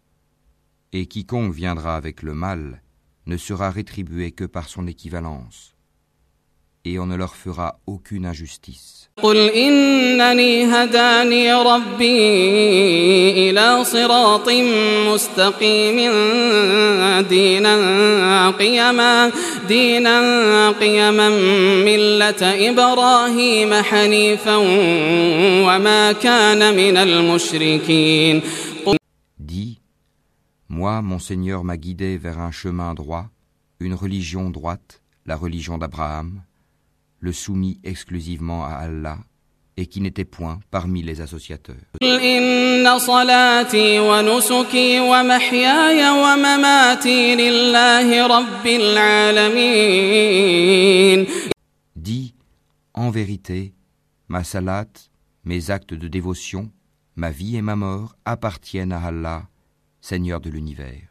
et quiconque viendra avec le mal ne sera rétribué que par son équivalence, et on ne leur fera aucune injustice. Moi mon Seigneur m'a guidé vers un chemin droit, une religion droite, la religion d'Abraham, le soumis exclusivement à Allah et qui n'était point parmi les associateurs. Dis, en vérité, ma salat, mes actes de dévotion, ma vie et ma mort appartiennent à Allah, Seigneur de l'univers.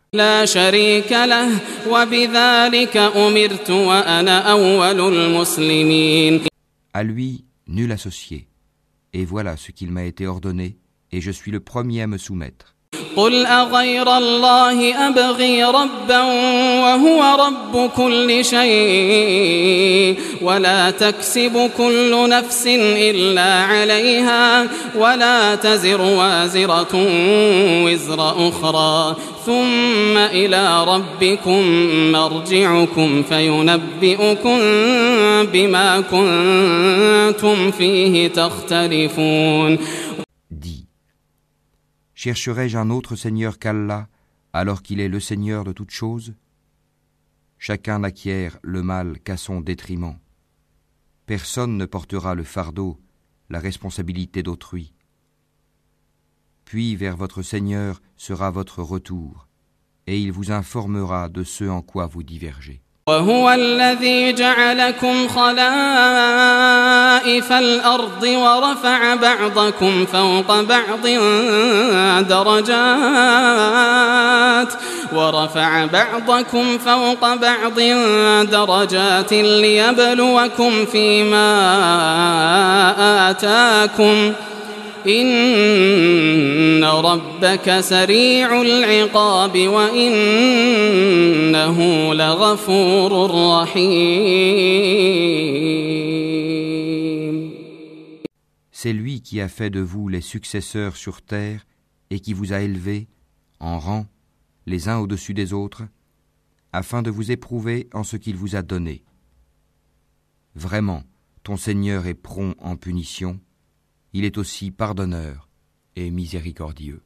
À lui, nul associé. Et voilà ce qu'il m'a été ordonné, et je suis le premier à me soumettre. قل أغير الله أبغي ربا وهو رب كل شيء ولا تكسب كل نفس إلا عليها ولا تزر وازرة وزر أخرى ثم إلى ربكم مرجعكم فينبئكم بما كنتم فيه تختلفون Chercherai-je un autre Seigneur qu'Allah, alors qu'il est le Seigneur de toutes choses? Chacun n'acquiert le mal qu'à son détriment. Personne ne portera le fardeau, la responsabilité d'autrui. Puis vers votre Seigneur sera votre retour, et il vous informera de ce en quoi vous divergez. وهو الذي جعلكم خلائف الأرض ورفع بعضكم فوق بعض درجات ورفع بعضكم فوق بعض درجات ليبلوكم فيما آتاكم ۖ C'est lui qui a fait de vous les successeurs sur terre et qui vous a élevés en rang les uns au-dessus des autres afin de vous éprouver en ce qu'il vous a donné. Vraiment, ton Seigneur est prompt en punition il est aussi pardonneur et miséricordieux.